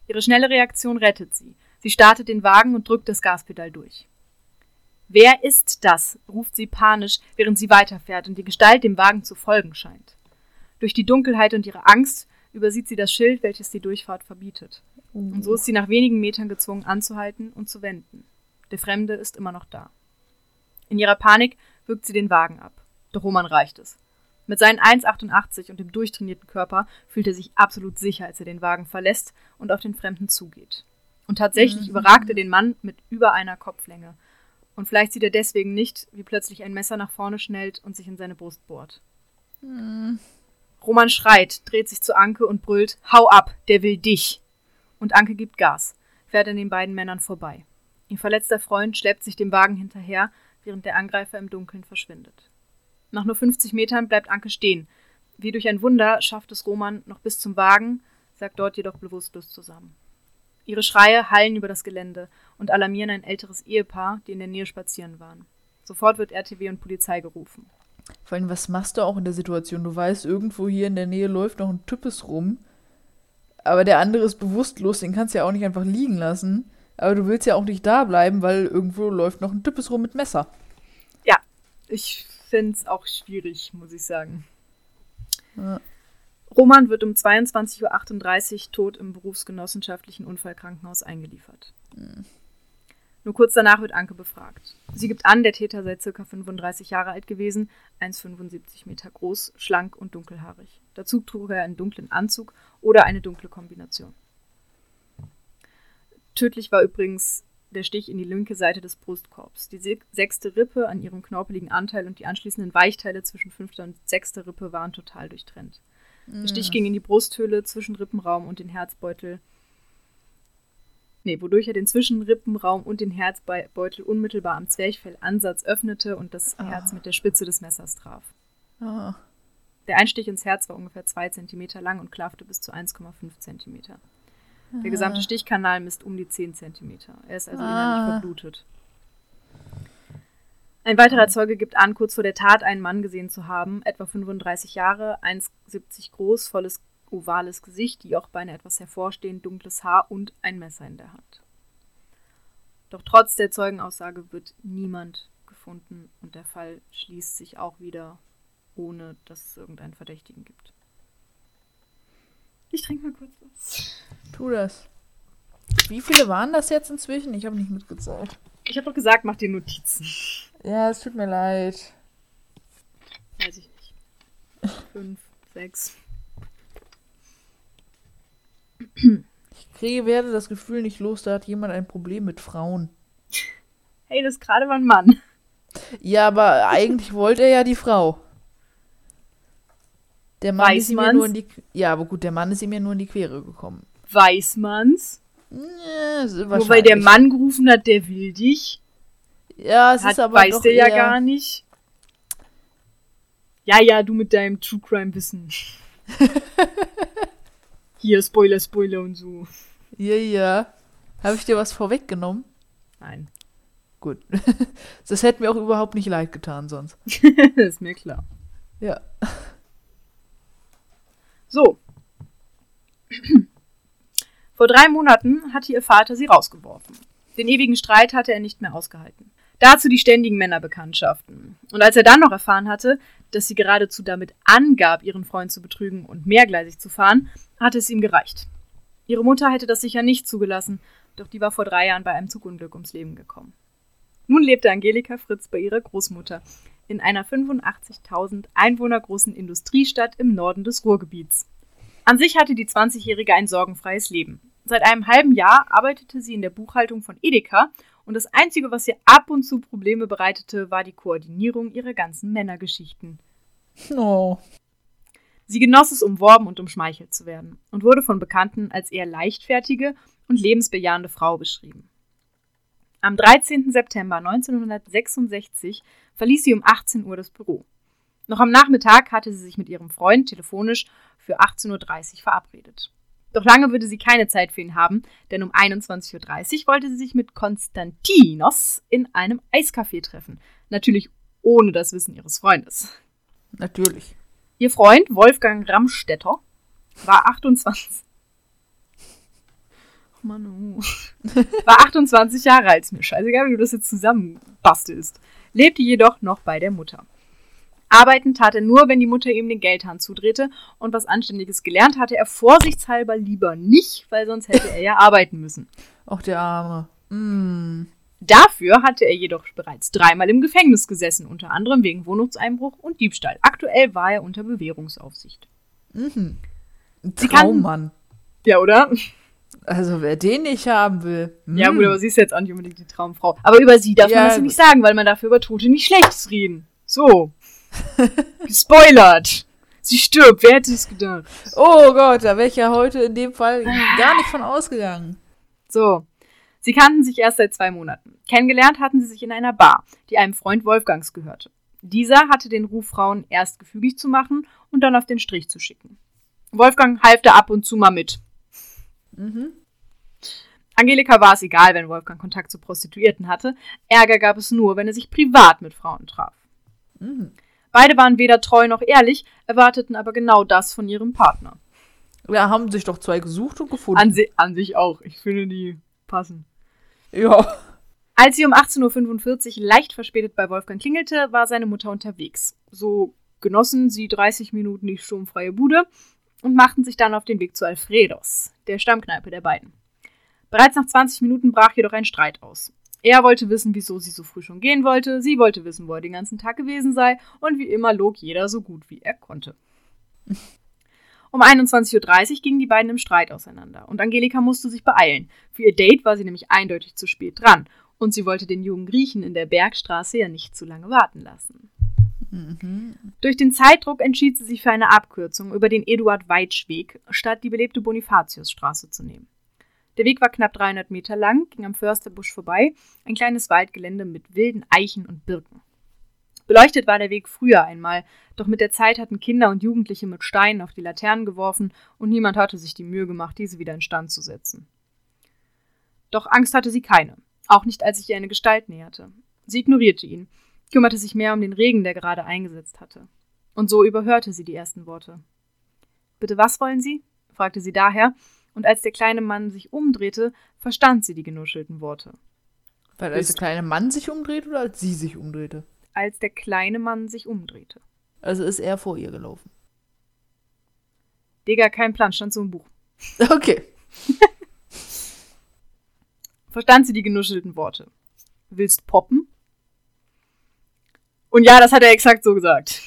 Ihre schnelle Reaktion rettet sie. Sie startet den Wagen und drückt das Gaspedal durch. Wer ist das? ruft sie panisch, während sie weiterfährt und die Gestalt dem Wagen zu folgen scheint. Durch die Dunkelheit und ihre Angst übersieht sie das Schild, welches die Durchfahrt verbietet. Und so ist sie nach wenigen Metern gezwungen anzuhalten und zu wenden. Der Fremde ist immer noch da. In ihrer Panik wirkt sie den Wagen ab. Doch Roman reicht es. Mit seinen 1,88 und dem durchtrainierten Körper fühlt er sich absolut sicher, als er den Wagen verlässt und auf den Fremden zugeht. Und tatsächlich mhm. überragt er den Mann mit über einer Kopflänge. Und vielleicht sieht er deswegen nicht, wie plötzlich ein Messer nach vorne schnellt und sich in seine Brust bohrt. Mhm. Roman schreit, dreht sich zu Anke und brüllt: Hau ab, der will dich! Und Anke gibt Gas, fährt an den beiden Männern vorbei. Ihr verletzter Freund schleppt sich dem Wagen hinterher, während der Angreifer im Dunkeln verschwindet. Nach nur 50 Metern bleibt Anke stehen. Wie durch ein Wunder schafft es Roman noch bis zum Wagen, sagt dort jedoch bewusstlos zusammen. Ihre Schreie hallen über das Gelände und alarmieren ein älteres Ehepaar, die in der Nähe spazieren waren. Sofort wird RTW und Polizei gerufen. Vor allem, was machst du auch in der Situation? Du weißt, irgendwo hier in der Nähe läuft noch ein Types rum, aber der andere ist bewusstlos, den kannst du ja auch nicht einfach liegen lassen. Aber du willst ja auch nicht da bleiben, weil irgendwo läuft noch ein Types rum mit Messer. Ja, ich finde es auch schwierig, muss ich sagen. Ja. Roman wird um 22.38 Uhr tot im berufsgenossenschaftlichen Unfallkrankenhaus eingeliefert. Mhm. Nur kurz danach wird Anke befragt. Sie gibt an, der Täter sei ca. 35 Jahre alt gewesen, 1,75 Meter groß, schlank und dunkelhaarig. Dazu trug er einen dunklen Anzug oder eine dunkle Kombination. Tödlich war übrigens der Stich in die linke Seite des Brustkorbs. Die sechste Rippe an ihrem knorpeligen Anteil und die anschließenden Weichteile zwischen fünfter und sechster Rippe waren total durchtrennt. Der Stich ging in die Brusthöhle zwischen Rippenraum und den Herzbeutel. Nee, wodurch er den Zwischenrippenraum und den Herzbeutel unmittelbar am Zwerchfellansatz öffnete und das oh. Herz mit der Spitze des Messers traf. Oh. Der Einstich ins Herz war ungefähr 2 cm lang und klaffte bis zu 1,5 cm. Der gesamte Stichkanal misst um die 10 cm. Er ist also ah. innerlich verblutet. Ein weiterer Zeuge gibt an, kurz vor der Tat einen Mann gesehen zu haben, etwa 35 Jahre, 1,70 groß, volles ovales Gesicht, die Jochbeine etwas hervorstehen, dunkles Haar und ein Messer in der Hand. Doch trotz der Zeugenaussage wird niemand gefunden und der Fall schließt sich auch wieder, ohne dass es irgendeinen Verdächtigen gibt. Ich trinke mal kurz was. Tu das. Wie viele waren das jetzt inzwischen? Ich habe nicht mitgezählt. Ich habe doch gesagt, mach dir Notizen. Ja, es tut mir leid. Weiß ich nicht. Fünf, sechs. Ich kriege, werde das Gefühl nicht los, da hat jemand ein Problem mit Frauen. Hey, das gerade war ein Mann. Ja, aber eigentlich wollte er ja die Frau. Der Mann Weiß ist ihm man's? ja nur in die. Ja, aber gut, der Mann ist ihm ja nur in die Quere gekommen. Weiß man's? Ja, Nur weil der Mann gerufen hat, der will dich. Ja, es hat, ist aber. Weiß der ja gar nicht. Ja, ja, du mit deinem True Crime Wissen. Hier, Spoiler, Spoiler und so. Ja, ja. Habe ich dir was vorweggenommen? Nein. Gut. Das hätte mir auch überhaupt nicht leid getan sonst. ist mir klar. Ja. So. Vor drei Monaten hatte ihr Vater sie rausgeworfen. Den ewigen Streit hatte er nicht mehr ausgehalten. Dazu die ständigen Männerbekanntschaften. Und als er dann noch erfahren hatte, dass sie geradezu damit angab, ihren Freund zu betrügen und mehrgleisig zu fahren, hatte es ihm gereicht. Ihre Mutter hätte das sicher nicht zugelassen, doch die war vor drei Jahren bei einem Zugunglück ums Leben gekommen. Nun lebte Angelika Fritz bei ihrer Großmutter in einer 85.000 Einwohner großen Industriestadt im Norden des Ruhrgebiets. An sich hatte die 20-Jährige ein sorgenfreies Leben. Seit einem halben Jahr arbeitete sie in der Buchhaltung von Edeka und das Einzige, was ihr ab und zu Probleme bereitete, war die Koordinierung ihrer ganzen Männergeschichten. Oh. Sie genoss es, umworben und umschmeichelt zu werden und wurde von Bekannten als eher leichtfertige und lebensbejahende Frau beschrieben. Am 13. September 1966 verließ sie um 18 Uhr das Büro. Noch am Nachmittag hatte sie sich mit ihrem Freund telefonisch für 18.30 Uhr verabredet. Doch lange würde sie keine Zeit für ihn haben, denn um 21.30 Uhr wollte sie sich mit Konstantinos in einem Eiscafé treffen. Natürlich ohne das Wissen ihres Freundes. Natürlich. Ihr Freund Wolfgang Ramstetter war 28. Manu. War 28 Jahre alt, ist mir scheißegal, wie du das jetzt zusammenbastelst. Lebte jedoch noch bei der Mutter. Arbeiten tat er nur, wenn die Mutter ihm den Geldhahn zudrehte und was Anständiges gelernt hatte er vorsichtshalber lieber nicht, weil sonst hätte er ja arbeiten müssen. Ach, der Arme. Mm. Dafür hatte er jedoch bereits dreimal im Gefängnis gesessen, unter anderem wegen Wohnungseinbruch und Diebstahl. Aktuell war er unter Bewährungsaufsicht. Mhm. Sie kann- Traummann. Ja, oder? Also, wer den nicht haben will. Ja, mm. gut, aber sie ist jetzt auch nicht unbedingt die Traumfrau. Aber über sie darf Ja, man das ja nicht sagen, weil man darf über Tote nicht Schlechtes reden. So. Gespoilert. Sie stirbt. Wer hätte es gedacht? Oh Gott, da wäre ich ja heute in dem Fall gar nicht von ausgegangen. So. Sie kannten sich erst seit zwei Monaten. Kennengelernt hatten sie sich in einer Bar, die einem Freund Wolfgangs gehörte. Dieser hatte den Ruf, Frauen erst gefügig zu machen und dann auf den Strich zu schicken. Wolfgang half da ab und zu mal mit. Mhm. Angelika war es egal, wenn Wolfgang Kontakt zu Prostituierten hatte. Ärger gab es nur, wenn er sich privat mit Frauen traf. Mhm. Beide waren weder treu noch ehrlich, erwarteten aber genau das von ihrem Partner. Ja, haben sich doch zwei gesucht und gefunden. An, si an sich auch. Ich finde, die passen. ja. Als sie um 18.45 Uhr leicht verspätet bei Wolfgang klingelte, war seine Mutter unterwegs. So genossen sie 30 Minuten die sturmfreie Bude und machten sich dann auf den Weg zu Alfredos, der Stammkneipe der beiden. Bereits nach 20 Minuten brach jedoch ein Streit aus. Er wollte wissen, wieso sie so früh schon gehen wollte, sie wollte wissen, wo er den ganzen Tag gewesen sei, und wie immer log jeder so gut wie er konnte. Um 21.30 Uhr gingen die beiden im Streit auseinander und Angelika musste sich beeilen. Für ihr Date war sie nämlich eindeutig zu spät dran und sie wollte den jungen Griechen in der Bergstraße ja nicht zu lange warten lassen. Durch den Zeitdruck entschied sie sich für eine Abkürzung über den Eduard-Weitsch-Weg, statt die belebte Bonifatiusstraße zu nehmen. Der Weg war knapp 300 Meter lang, ging am Försterbusch vorbei, ein kleines Waldgelände mit wilden Eichen und Birken. Beleuchtet war der Weg früher einmal, doch mit der Zeit hatten Kinder und Jugendliche mit Steinen auf die Laternen geworfen und niemand hatte sich die Mühe gemacht, diese wieder instand zu setzen. Doch Angst hatte sie keine, auch nicht als sich ihr eine Gestalt näherte. Sie ignorierte ihn, kümmerte sich mehr um den Regen, der gerade eingesetzt hatte. Und so überhörte sie die ersten Worte. Bitte was wollen Sie? fragte sie daher, und als der kleine Mann sich umdrehte, verstand sie die genuschelten Worte. Weil als der kleine Mann sich umdreht oder als sie sich umdrehte? Als der kleine Mann sich umdrehte. Also ist er vor ihr gelaufen. Digga, kein Plan, stand so im Buch. Okay. Verstand sie die genuschelten Worte. Willst poppen? Und ja, das hat er exakt so gesagt.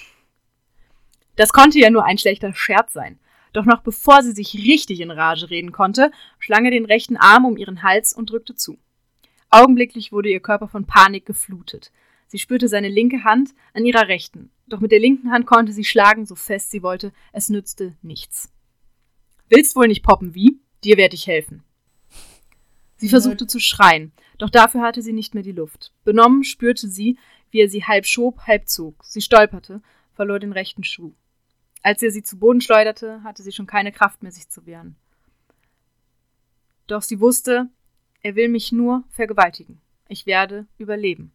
Das konnte ja nur ein schlechter Scherz sein. Doch noch bevor sie sich richtig in Rage reden konnte, schlang er den rechten Arm um ihren Hals und drückte zu. Augenblicklich wurde ihr Körper von Panik geflutet. Sie spürte seine linke Hand an ihrer rechten. Doch mit der linken Hand konnte sie schlagen, so fest sie wollte. Es nützte nichts. Willst wohl nicht poppen, wie? Dir werde ich helfen. Sie versuchte zu schreien, doch dafür hatte sie nicht mehr die Luft. Benommen spürte sie, wie er sie halb schob, halb zog. Sie stolperte, verlor den rechten Schuh. Als er sie zu Boden schleuderte, hatte sie schon keine Kraft mehr, sich zu wehren. Doch sie wusste, er will mich nur vergewaltigen. Ich werde überleben.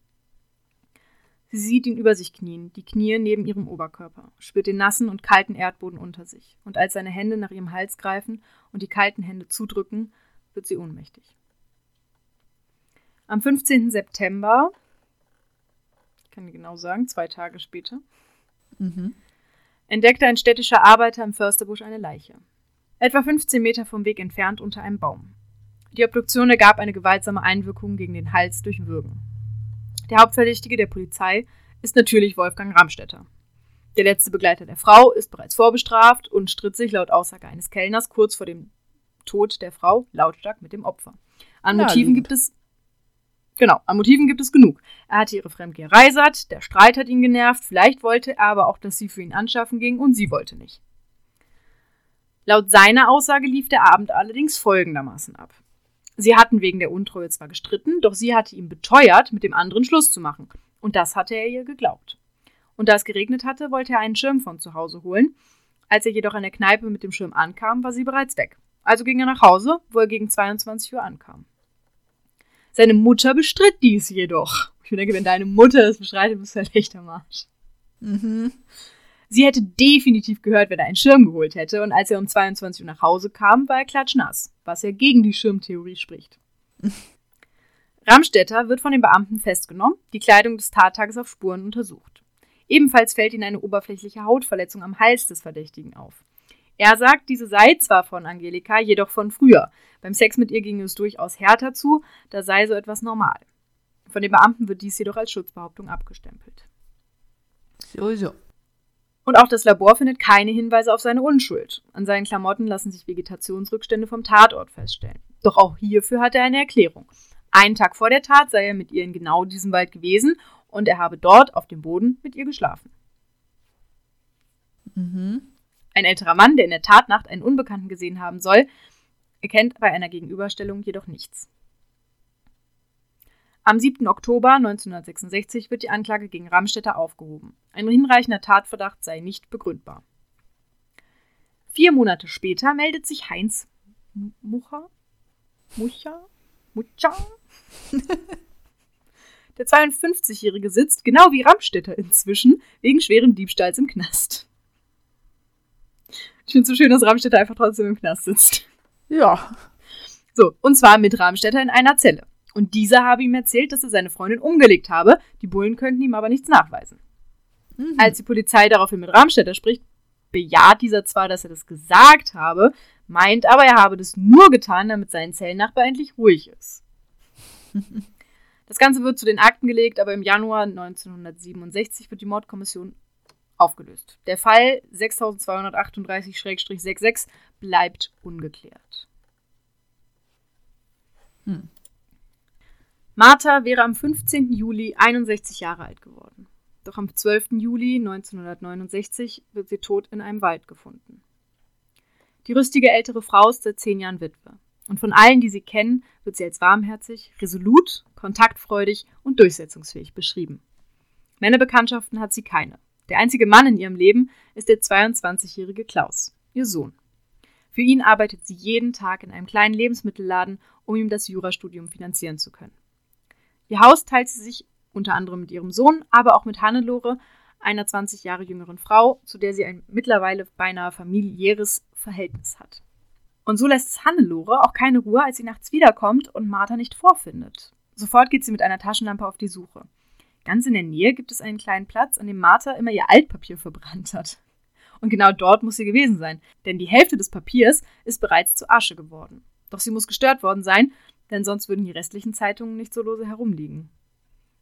Sie sieht ihn über sich knien, die Knie neben ihrem Oberkörper, spürt den nassen und kalten Erdboden unter sich, und als seine Hände nach ihrem Hals greifen und die kalten Hände zudrücken, wird sie ohnmächtig. Am 15. September, kann genau sagen, zwei Tage später, Mhm. entdeckte ein städtischer Arbeiter im Försterbusch eine Leiche. Etwa 15 Meter vom Weg entfernt unter einem Baum. Die Obduktion ergab eine gewaltsame Einwirkung gegen den Hals durch Würgen. Der Hauptverdächtige der Polizei ist natürlich Wolfgang Ramstetter. Der letzte Begleiter der Frau ist bereits vorbestraft und stritt sich laut Aussage eines Kellners kurz vor dem Tod der Frau lautstark mit dem Opfer. An Motiven gibt es Genau, an Motiven gibt es genug. Er hatte ihre Fremdgeherei satt, der Streit hat ihn genervt, vielleicht wollte er aber auch, dass sie für ihn anschaffen ging und sie wollte nicht. Laut seiner Aussage lief der Abend allerdings folgendermaßen ab. Sie hatten wegen der Untreue zwar gestritten, doch sie hatte ihm beteuert, mit dem anderen Schluss zu machen. Und das hatte er ihr geglaubt. Und da es geregnet hatte, wollte er einen Schirm von zu Hause holen. Als er jedoch an der Kneipe mit dem Schirm ankam, war sie bereits weg. Also ging er nach Hause, wo er gegen 22 Uhr ankam. Seine Mutter bestritt dies jedoch. Ich denke, wenn deine Mutter das bestreitet, bist du halt echt am Arsch. Mhm. Sie hätte definitiv gehört, wenn er einen Schirm geholt hätte, und als er um 22 Uhr nach Hause kam, war er klatschnass, was ja gegen die Schirmtheorie spricht. Ramstetter wird von den Beamten festgenommen, die Kleidung des Tattages auf Spuren untersucht. Ebenfalls fällt ihnen eine oberflächliche Hautverletzung am Hals des Verdächtigen auf. Er sagt, diese sei zwar von Angelika, jedoch von früher. Beim Sex mit ihr ging es durchaus härter zu, da sei so etwas normal. Von den Beamten wird dies jedoch als Schutzbehauptung abgestempelt. So, so. Und auch das Labor findet keine Hinweise auf seine Unschuld. An seinen Klamotten lassen sich Vegetationsrückstände vom Tatort feststellen. Doch auch hierfür hat er eine Erklärung. Einen Tag vor der Tat sei er mit ihr in genau diesem Wald gewesen und er habe dort auf dem Boden mit ihr geschlafen. Mhm. Ein älterer Mann, der in der Tatnacht einen Unbekannten gesehen haben soll, erkennt bei einer Gegenüberstellung jedoch nichts. Am 7. Oktober 1966 wird die Anklage gegen Ramstetter aufgehoben. Ein hinreichender Tatverdacht sei nicht begründbar. Vier Monate später meldet sich Heinz Mucha, Mucha, Mucha. Der 52-Jährige sitzt, genau wie Ramstetter inzwischen, wegen schweren Diebstahls im Knast. Ich finde es so schön, dass Ramstetter einfach trotzdem im Knast sitzt. Ja. So, und zwar mit Ramstetter in einer Zelle. Und dieser habe ihm erzählt, dass er seine Freundin umgelegt habe. Die Bullen könnten ihm aber nichts nachweisen. Mhm. Als die Polizei daraufhin mit Ramstetter spricht, bejaht dieser zwar, dass er das gesagt habe, meint aber, er habe das nur getan, damit sein Zellennachbar endlich ruhig ist. Das Ganze wird zu den Akten gelegt, aber im Januar 1967 wird die Mordkommission aufgelöst. Der Fall 6238-66 bleibt ungeklärt. Hm. Martha wäre am 15. Juli 61 Jahre alt geworden. Doch am 12. Juli 1969 wird sie tot in einem Wald gefunden. Die rüstige ältere Frau ist seit zehn Jahren Witwe. Und von allen, die sie kennen, wird sie als warmherzig, resolut, kontaktfreudig und durchsetzungsfähig beschrieben. Männerbekanntschaften hat sie keine. Der einzige Mann in ihrem Leben ist der 22-jährige Klaus, ihr Sohn. Für ihn arbeitet sie jeden Tag in einem kleinen Lebensmittelladen, um ihm das Jurastudium finanzieren zu können. Ihr Haus teilt sie sich unter anderem mit ihrem Sohn, aber auch mit Hannelore, einer 20 Jahre jüngeren Frau, zu der sie ein mittlerweile beinahe familiäres Verhältnis hat. Und so lässt es Hannelore auch keine Ruhe, als sie nachts wiederkommt und Martha nicht vorfindet. Sofort geht sie mit einer Taschenlampe auf die Suche. Ganz in der Nähe gibt es einen kleinen Platz, an dem Martha immer ihr Altpapier verbrannt hat. Und genau dort muss sie gewesen sein, denn die Hälfte des Papiers ist bereits zu Asche geworden. Doch sie muss gestört worden sein, denn sonst würden die restlichen Zeitungen nicht so lose herumliegen.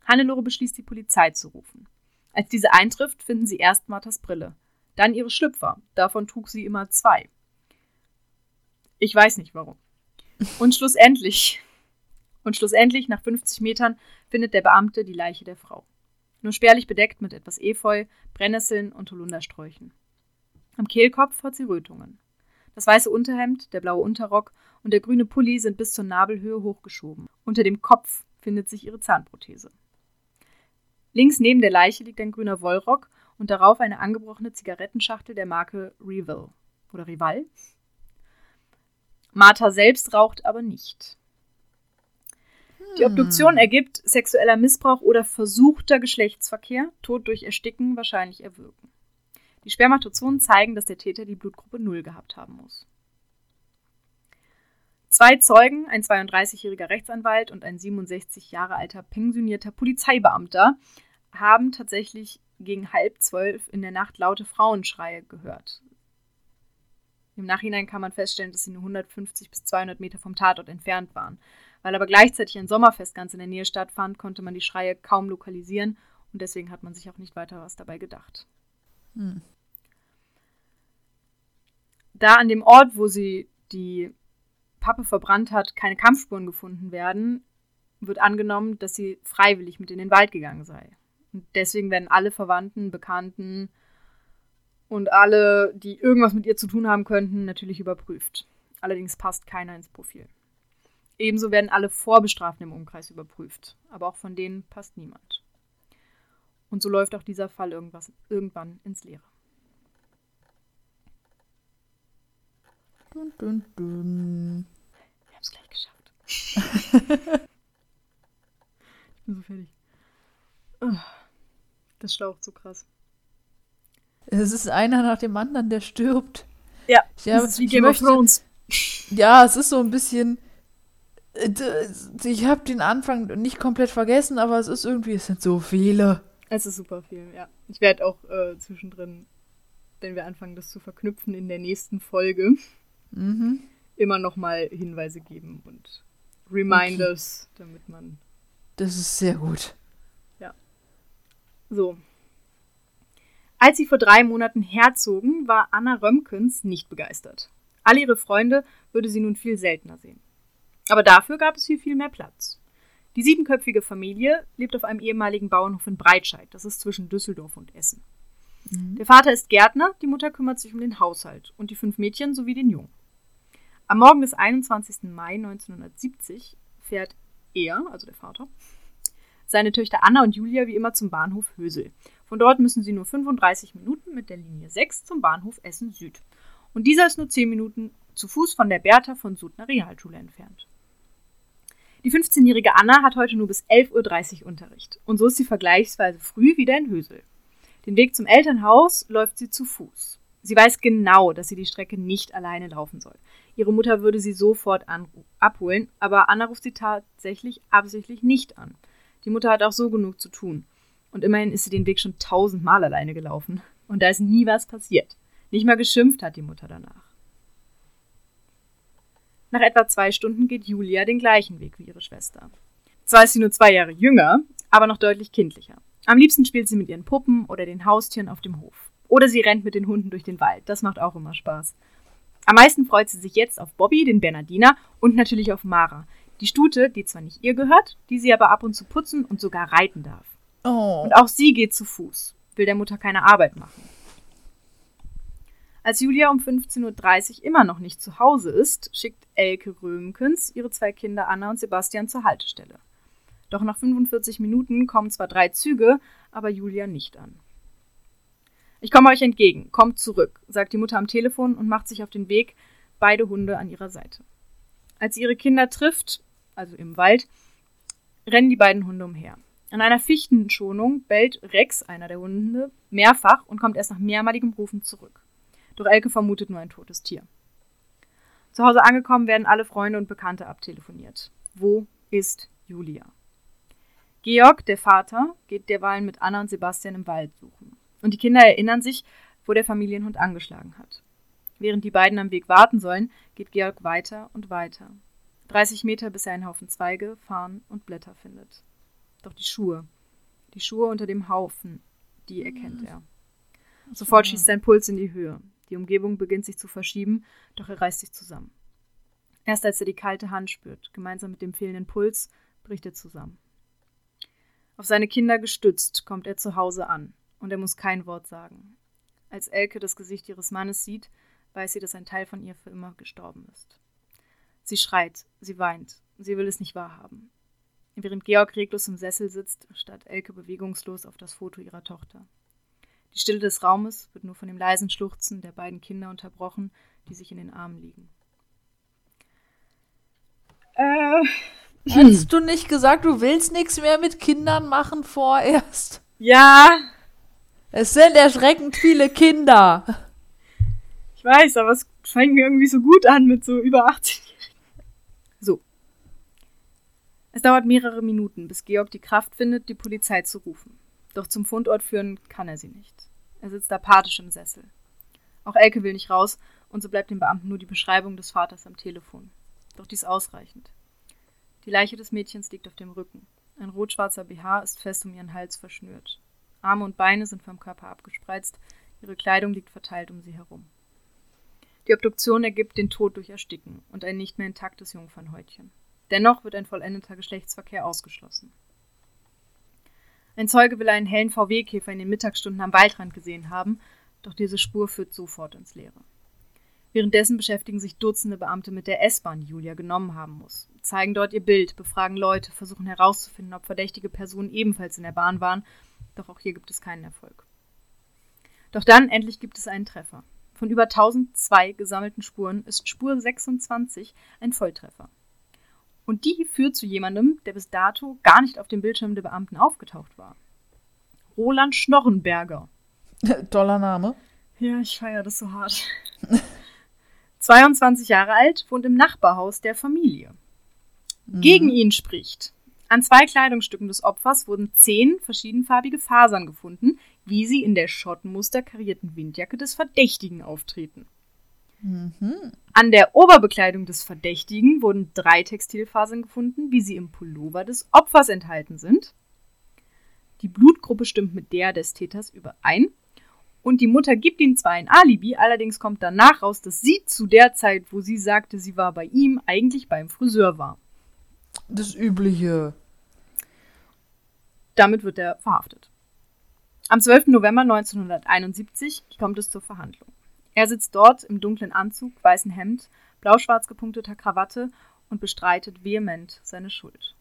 Hannelore beschließt, die Polizei zu rufen. Als diese eintrifft, finden sie erst Marthas Brille, dann ihre Schlüpfer, davon trug sie immer zwei. Ich weiß nicht warum. Und schlussendlich, und schlussendlich, nach 50 Metern, findet der Beamte die Leiche der Frau. Nur spärlich bedeckt mit etwas Efeu, Brennnesseln und Holundersträuchen. Am Kehlkopf hat sie Rötungen. Das weiße Unterhemd, der blaue Unterrock und der grüne Pulli sind bis zur Nabelhöhe hochgeschoben. Unter dem Kopf findet sich ihre Zahnprothese. Links neben der Leiche liegt ein grüner Wollrock und darauf eine angebrochene Zigarettenschachtel der Marke Rival oder Rival. Martha selbst raucht aber nicht. Die Obduktion ergibt sexueller Missbrauch oder versuchter Geschlechtsverkehr, Tod durch Ersticken, wahrscheinlich Erwürgen. Die Spermatozonen zeigen, dass der Täter die Blutgruppe 0 gehabt haben muss. Zwei Zeugen, ein 32-jähriger Rechtsanwalt und ein 67 Jahre alter pensionierter Polizeibeamter, haben tatsächlich gegen halb zwölf in der Nacht laute Frauenschreie gehört. Im Nachhinein kann man feststellen, dass sie nur 150 bis 200 Meter vom Tatort entfernt waren. Weil aber gleichzeitig ein Sommerfest ganz in der Nähe stattfand, konnte man die Schreie kaum lokalisieren und deswegen hat man sich auch nicht weiter was dabei gedacht. Hm. Da an dem Ort, wo sie die Pappe verbrannt hat, keine Kampfspuren gefunden werden, wird angenommen, dass sie freiwillig mit in den Wald gegangen sei. Und deswegen werden alle Verwandten, Bekannten und alle, die irgendwas mit ihr zu tun haben könnten, natürlich überprüft. Allerdings passt keiner ins Profil. Ebenso werden alle Vorbestraften im Umkreis überprüft, aber auch von denen passt niemand. Und so läuft auch dieser Fall irgendwas, irgendwann ins Leere. Dun, dun, dun. Wir haben es gleich geschafft. ich bin so fertig. Das schlaucht so krass. Es ist einer nach dem anderen, der stirbt. Ja, Ich das ist wie Game möchte- of Thrones. Ja, es ist so ein bisschen. Ich habe den Anfang nicht komplett vergessen, aber es ist irgendwie, es sind so viele. Es ist super viel, ja. Ich werde auch äh, zwischendrin, wenn wir anfangen, das zu verknüpfen in der nächsten Folge, Mhm. immer nochmal Hinweise geben und Reminders, damit man Das ist sehr gut. So. Als sie vor drei Monaten herzogen, war Anna Römkens nicht begeistert. Alle ihre Freunde würde sie nun viel seltener sehen. Aber dafür gab es hier viel mehr Platz. Die siebenköpfige Familie lebt auf einem ehemaligen Bauernhof in Breitscheid, das ist zwischen Düsseldorf und Essen. Der Vater ist Gärtner, die Mutter kümmert sich um den Haushalt und die fünf Mädchen sowie den Jungen. Am Morgen des 21. Mai 1970 fährt er, also der Vater, seine Töchter Anna und Julia wie immer zum Bahnhof Hösel. Von dort müssen sie nur 35 Minuten mit der Linie 6 zum Bahnhof Essen Süd. Und dieser ist nur 10 Minuten zu Fuß von der Bertha von Sudner Realschule entfernt. Die 15-jährige Anna hat heute nur bis 11.30 Uhr Unterricht. Und so ist sie vergleichsweise früh wieder in Hösel. Den Weg zum Elternhaus läuft sie zu Fuß. Sie weiß genau, dass sie die Strecke nicht alleine laufen soll. Ihre Mutter würde sie sofort abholen, aber Anna ruft sie tatsächlich absichtlich nicht an. Die Mutter hat auch so genug zu tun. Und immerhin ist sie den Weg schon tausendmal alleine gelaufen. Und da ist nie was passiert. Nicht mal geschimpft hat die Mutter danach. Nach etwa zwei Stunden geht Julia den gleichen Weg wie ihre Schwester. Zwar ist sie nur zwei Jahre jünger, aber noch deutlich kindlicher. Am liebsten spielt sie mit ihren Puppen oder den Haustieren auf dem Hof. Oder sie rennt mit den Hunden durch den Wald. Das macht auch immer Spaß. Am meisten freut sie sich jetzt auf Bobby, den Bernardiner, und natürlich auf Mara, die Stute, die zwar nicht ihr gehört, die sie aber ab und zu putzen und sogar reiten darf. Oh. Und auch sie geht zu Fuß, will der Mutter keine Arbeit machen. Als Julia um 15.30 Uhr immer noch nicht zu Hause ist, schickt Elke Röhmkens ihre zwei Kinder Anna und Sebastian zur Haltestelle. Doch nach 45 Minuten kommen zwar drei Züge, aber Julia nicht an. Ich komme euch entgegen, kommt zurück, sagt die Mutter am Telefon und macht sich auf den Weg, beide Hunde an ihrer Seite. Als sie ihre Kinder trifft, also im Wald, rennen die beiden Hunde umher. An einer Fichtenschonung bellt Rex, einer der Hunde, mehrfach und kommt erst nach mehrmaligem Rufen zurück. Doch Elke vermutet nur ein totes Tier. Zu Hause angekommen werden alle Freunde und Bekannte abtelefoniert. Wo ist Julia? Georg, der Vater, geht derweil mit Anna und Sebastian im Wald suchen. Und die Kinder erinnern sich, wo der Familienhund angeschlagen hat. Während die beiden am Weg warten sollen, geht Georg weiter und weiter. 30 Meter, bis er einen Haufen Zweige, Farn und Blätter findet. Doch die Schuhe, die Schuhe unter dem Haufen, die erkennt er. Sofort schießt sein Puls in die Höhe. Die Umgebung beginnt sich zu verschieben, doch er reißt sich zusammen. Erst als er die kalte Hand spürt, gemeinsam mit dem fehlenden Puls, bricht er zusammen. Auf seine Kinder gestützt, kommt er zu Hause an und er muss kein Wort sagen. Als Elke das Gesicht ihres Mannes sieht, weiß sie, dass ein Teil von ihr für immer gestorben ist. Sie schreit, sie weint, sie will es nicht wahrhaben. Während Georg reglos im Sessel sitzt, starrt Elke bewegungslos auf das Foto ihrer Tochter. Die Stille des Raumes wird nur von dem leisen Schluchzen der beiden Kinder unterbrochen, die sich in den Armen liegen. Äh, Hast du nicht gesagt, du willst nichts mehr mit Kindern machen vorerst? ja, Es sind erschreckend viele Kinder. ich weiß, aber es fängt mir irgendwie so gut an mit so über 80. So. Es dauert mehrere Minuten, bis Georg die Kraft findet, die Polizei zu rufen. Doch zum Fundort führen kann er sie nicht. Er sitzt apathisch im Sessel. Auch Elke will nicht raus, und so bleibt dem Beamten nur die Beschreibung des Vaters am Telefon. Doch dies ausreichend. Die Leiche des Mädchens liegt auf dem Rücken. Ein rot-schwarzer BH ist fest um ihren Hals verschnürt. Arme und Beine sind vom Körper abgespreizt, ihre Kleidung liegt verteilt um sie herum. Die Obduktion ergibt den Tod durch Ersticken und ein nicht mehr intaktes Jungfernhäutchen. Dennoch wird ein vollendeter Geschlechtsverkehr ausgeschlossen. Ein Zeuge will einen hellen VW-Käfer in den Mittagsstunden am Waldrand gesehen haben, doch diese Spur führt sofort ins Leere. Währenddessen beschäftigen sich Dutzende Beamte mit der S-Bahn, die Julia genommen haben muss, zeigen dort ihr Bild, befragen Leute, versuchen herauszufinden, ob verdächtige Personen ebenfalls in der Bahn waren, doch auch hier gibt es keinen Erfolg. Doch dann endlich gibt es einen Treffer. Von über 1002 gesammelten Spuren ist Spur 26 ein Volltreffer. Und die führt zu jemandem, der bis dato gar nicht auf dem Bildschirm der Beamten aufgetaucht war. Roland Schnorrenberger. Toller Name. Ja, ich feiere das so hart. 22 Jahre alt, wohnt im Nachbarhaus der Familie. Mhm. Gegen ihn spricht. An zwei Kleidungsstücken des Opfers wurden zehn verschiedenfarbige Fasern gefunden, wie sie in der Schottenmuster karierten Windjacke des Verdächtigen auftreten. Mhm. An der Oberbekleidung des Verdächtigen wurden drei Textilfasern gefunden, wie sie im Pullover des Opfers enthalten sind. Die Blutgruppe stimmt mit der des Täters überein. Und die Mutter gibt ihm zwar ein Alibi, allerdings kommt danach raus, dass sie zu der Zeit, wo sie sagte, sie war bei ihm, eigentlich beim Friseur war. Das Übliche. Damit wird er verhaftet. Am 12. November 1971 kommt es zur Verhandlung. Er sitzt dort im dunklen Anzug, weißen Hemd, blau-schwarz gepunkteter Krawatte und bestreitet vehement seine Schuld.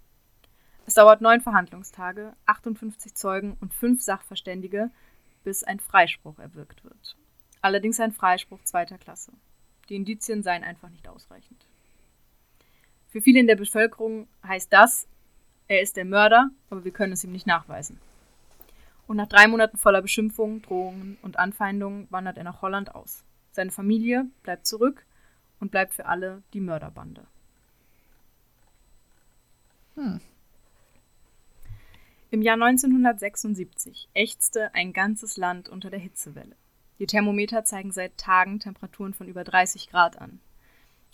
Es dauert neun Verhandlungstage, 58 Zeugen und fünf Sachverständige, bis ein Freispruch erwirkt wird. Allerdings ein Freispruch zweiter Klasse. Die Indizien seien einfach nicht ausreichend. Für viele in der Bevölkerung heißt das, er ist der Mörder, aber wir können es ihm nicht nachweisen. Und nach drei Monaten voller Beschimpfungen, Drohungen und Anfeindungen wandert er nach Holland aus. Seine Familie bleibt zurück und bleibt für alle die Mörderbande. Hm. Im Jahr 1976 ächzte ein ganzes Land unter der Hitzewelle. Die Thermometer zeigen seit Tagen Temperaturen von über 30 Grad an.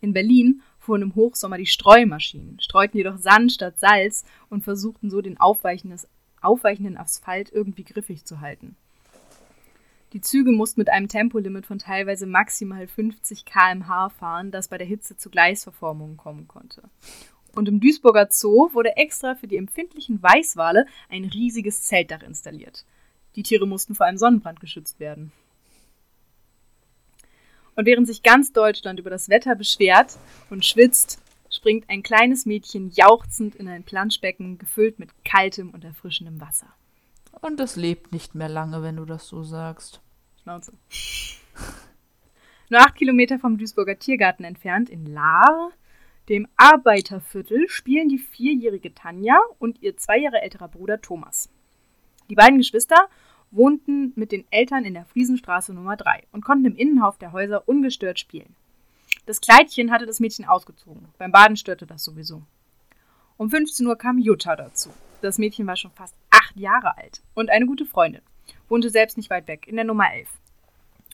In Berlin fuhren im Hochsommer die Streumaschinen, streuten jedoch Sand statt Salz und versuchten so den aufweichenden Asphalt irgendwie griffig zu halten. Die Züge mussten mit einem Tempolimit von teilweise maximal 50 km/h fahren, das bei der Hitze zu Gleisverformungen kommen konnte. Und im Duisburger Zoo wurde extra für die empfindlichen Weißwale ein riesiges Zeltdach installiert. Die Tiere mussten vor einem Sonnenbrand geschützt werden. Und während sich ganz Deutschland über das Wetter beschwert und schwitzt, springt ein kleines Mädchen jauchzend in ein Planschbecken, gefüllt mit kaltem und erfrischendem Wasser. Und es lebt nicht mehr lange, wenn du das so sagst. Schnauze. Nur acht Kilometer vom Duisburger Tiergarten entfernt, in Lahr, dem Arbeiterviertel spielen die vierjährige Tanja und ihr zwei Jahre älterer Bruder Thomas. Die beiden Geschwister wohnten mit den Eltern in der Friesenstraße Nummer 3 und konnten im Innenhof der Häuser ungestört spielen. Das Kleidchen hatte das Mädchen ausgezogen. Beim Baden störte das sowieso. Um 15 Uhr kam Jutta dazu. Das Mädchen war schon fast acht Jahre alt und eine gute Freundin. Wohnte selbst nicht weit weg, in der Nummer 11.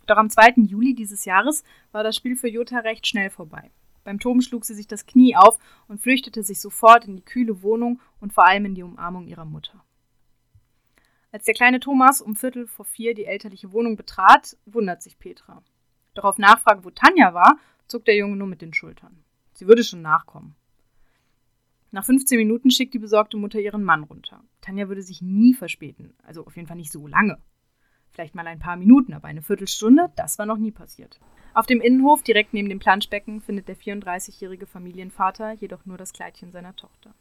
Doch am 2. Juli dieses Jahres war das Spiel für Jutta recht schnell vorbei. Beim Toben schlug sie sich das Knie auf und flüchtete sich sofort in die kühle Wohnung und vor allem in die Umarmung ihrer Mutter. Als der kleine Thomas um Viertel vor vier die elterliche Wohnung betrat, wundert sich Petra. Doch auf Nachfrage, wo Tanja war, zuckt der Junge nur mit den Schultern. Sie würde schon nachkommen. Nach 15 Minuten schickt die besorgte Mutter ihren Mann runter. Tanja würde sich nie verspäten, also auf jeden Fall nicht so lange. Vielleicht mal ein paar Minuten, aber eine Viertelstunde, das war noch nie passiert. Auf dem Innenhof, direkt neben dem Planschbecken, findet der 34-jährige Familienvater jedoch nur das Kleidchen seiner Tochter.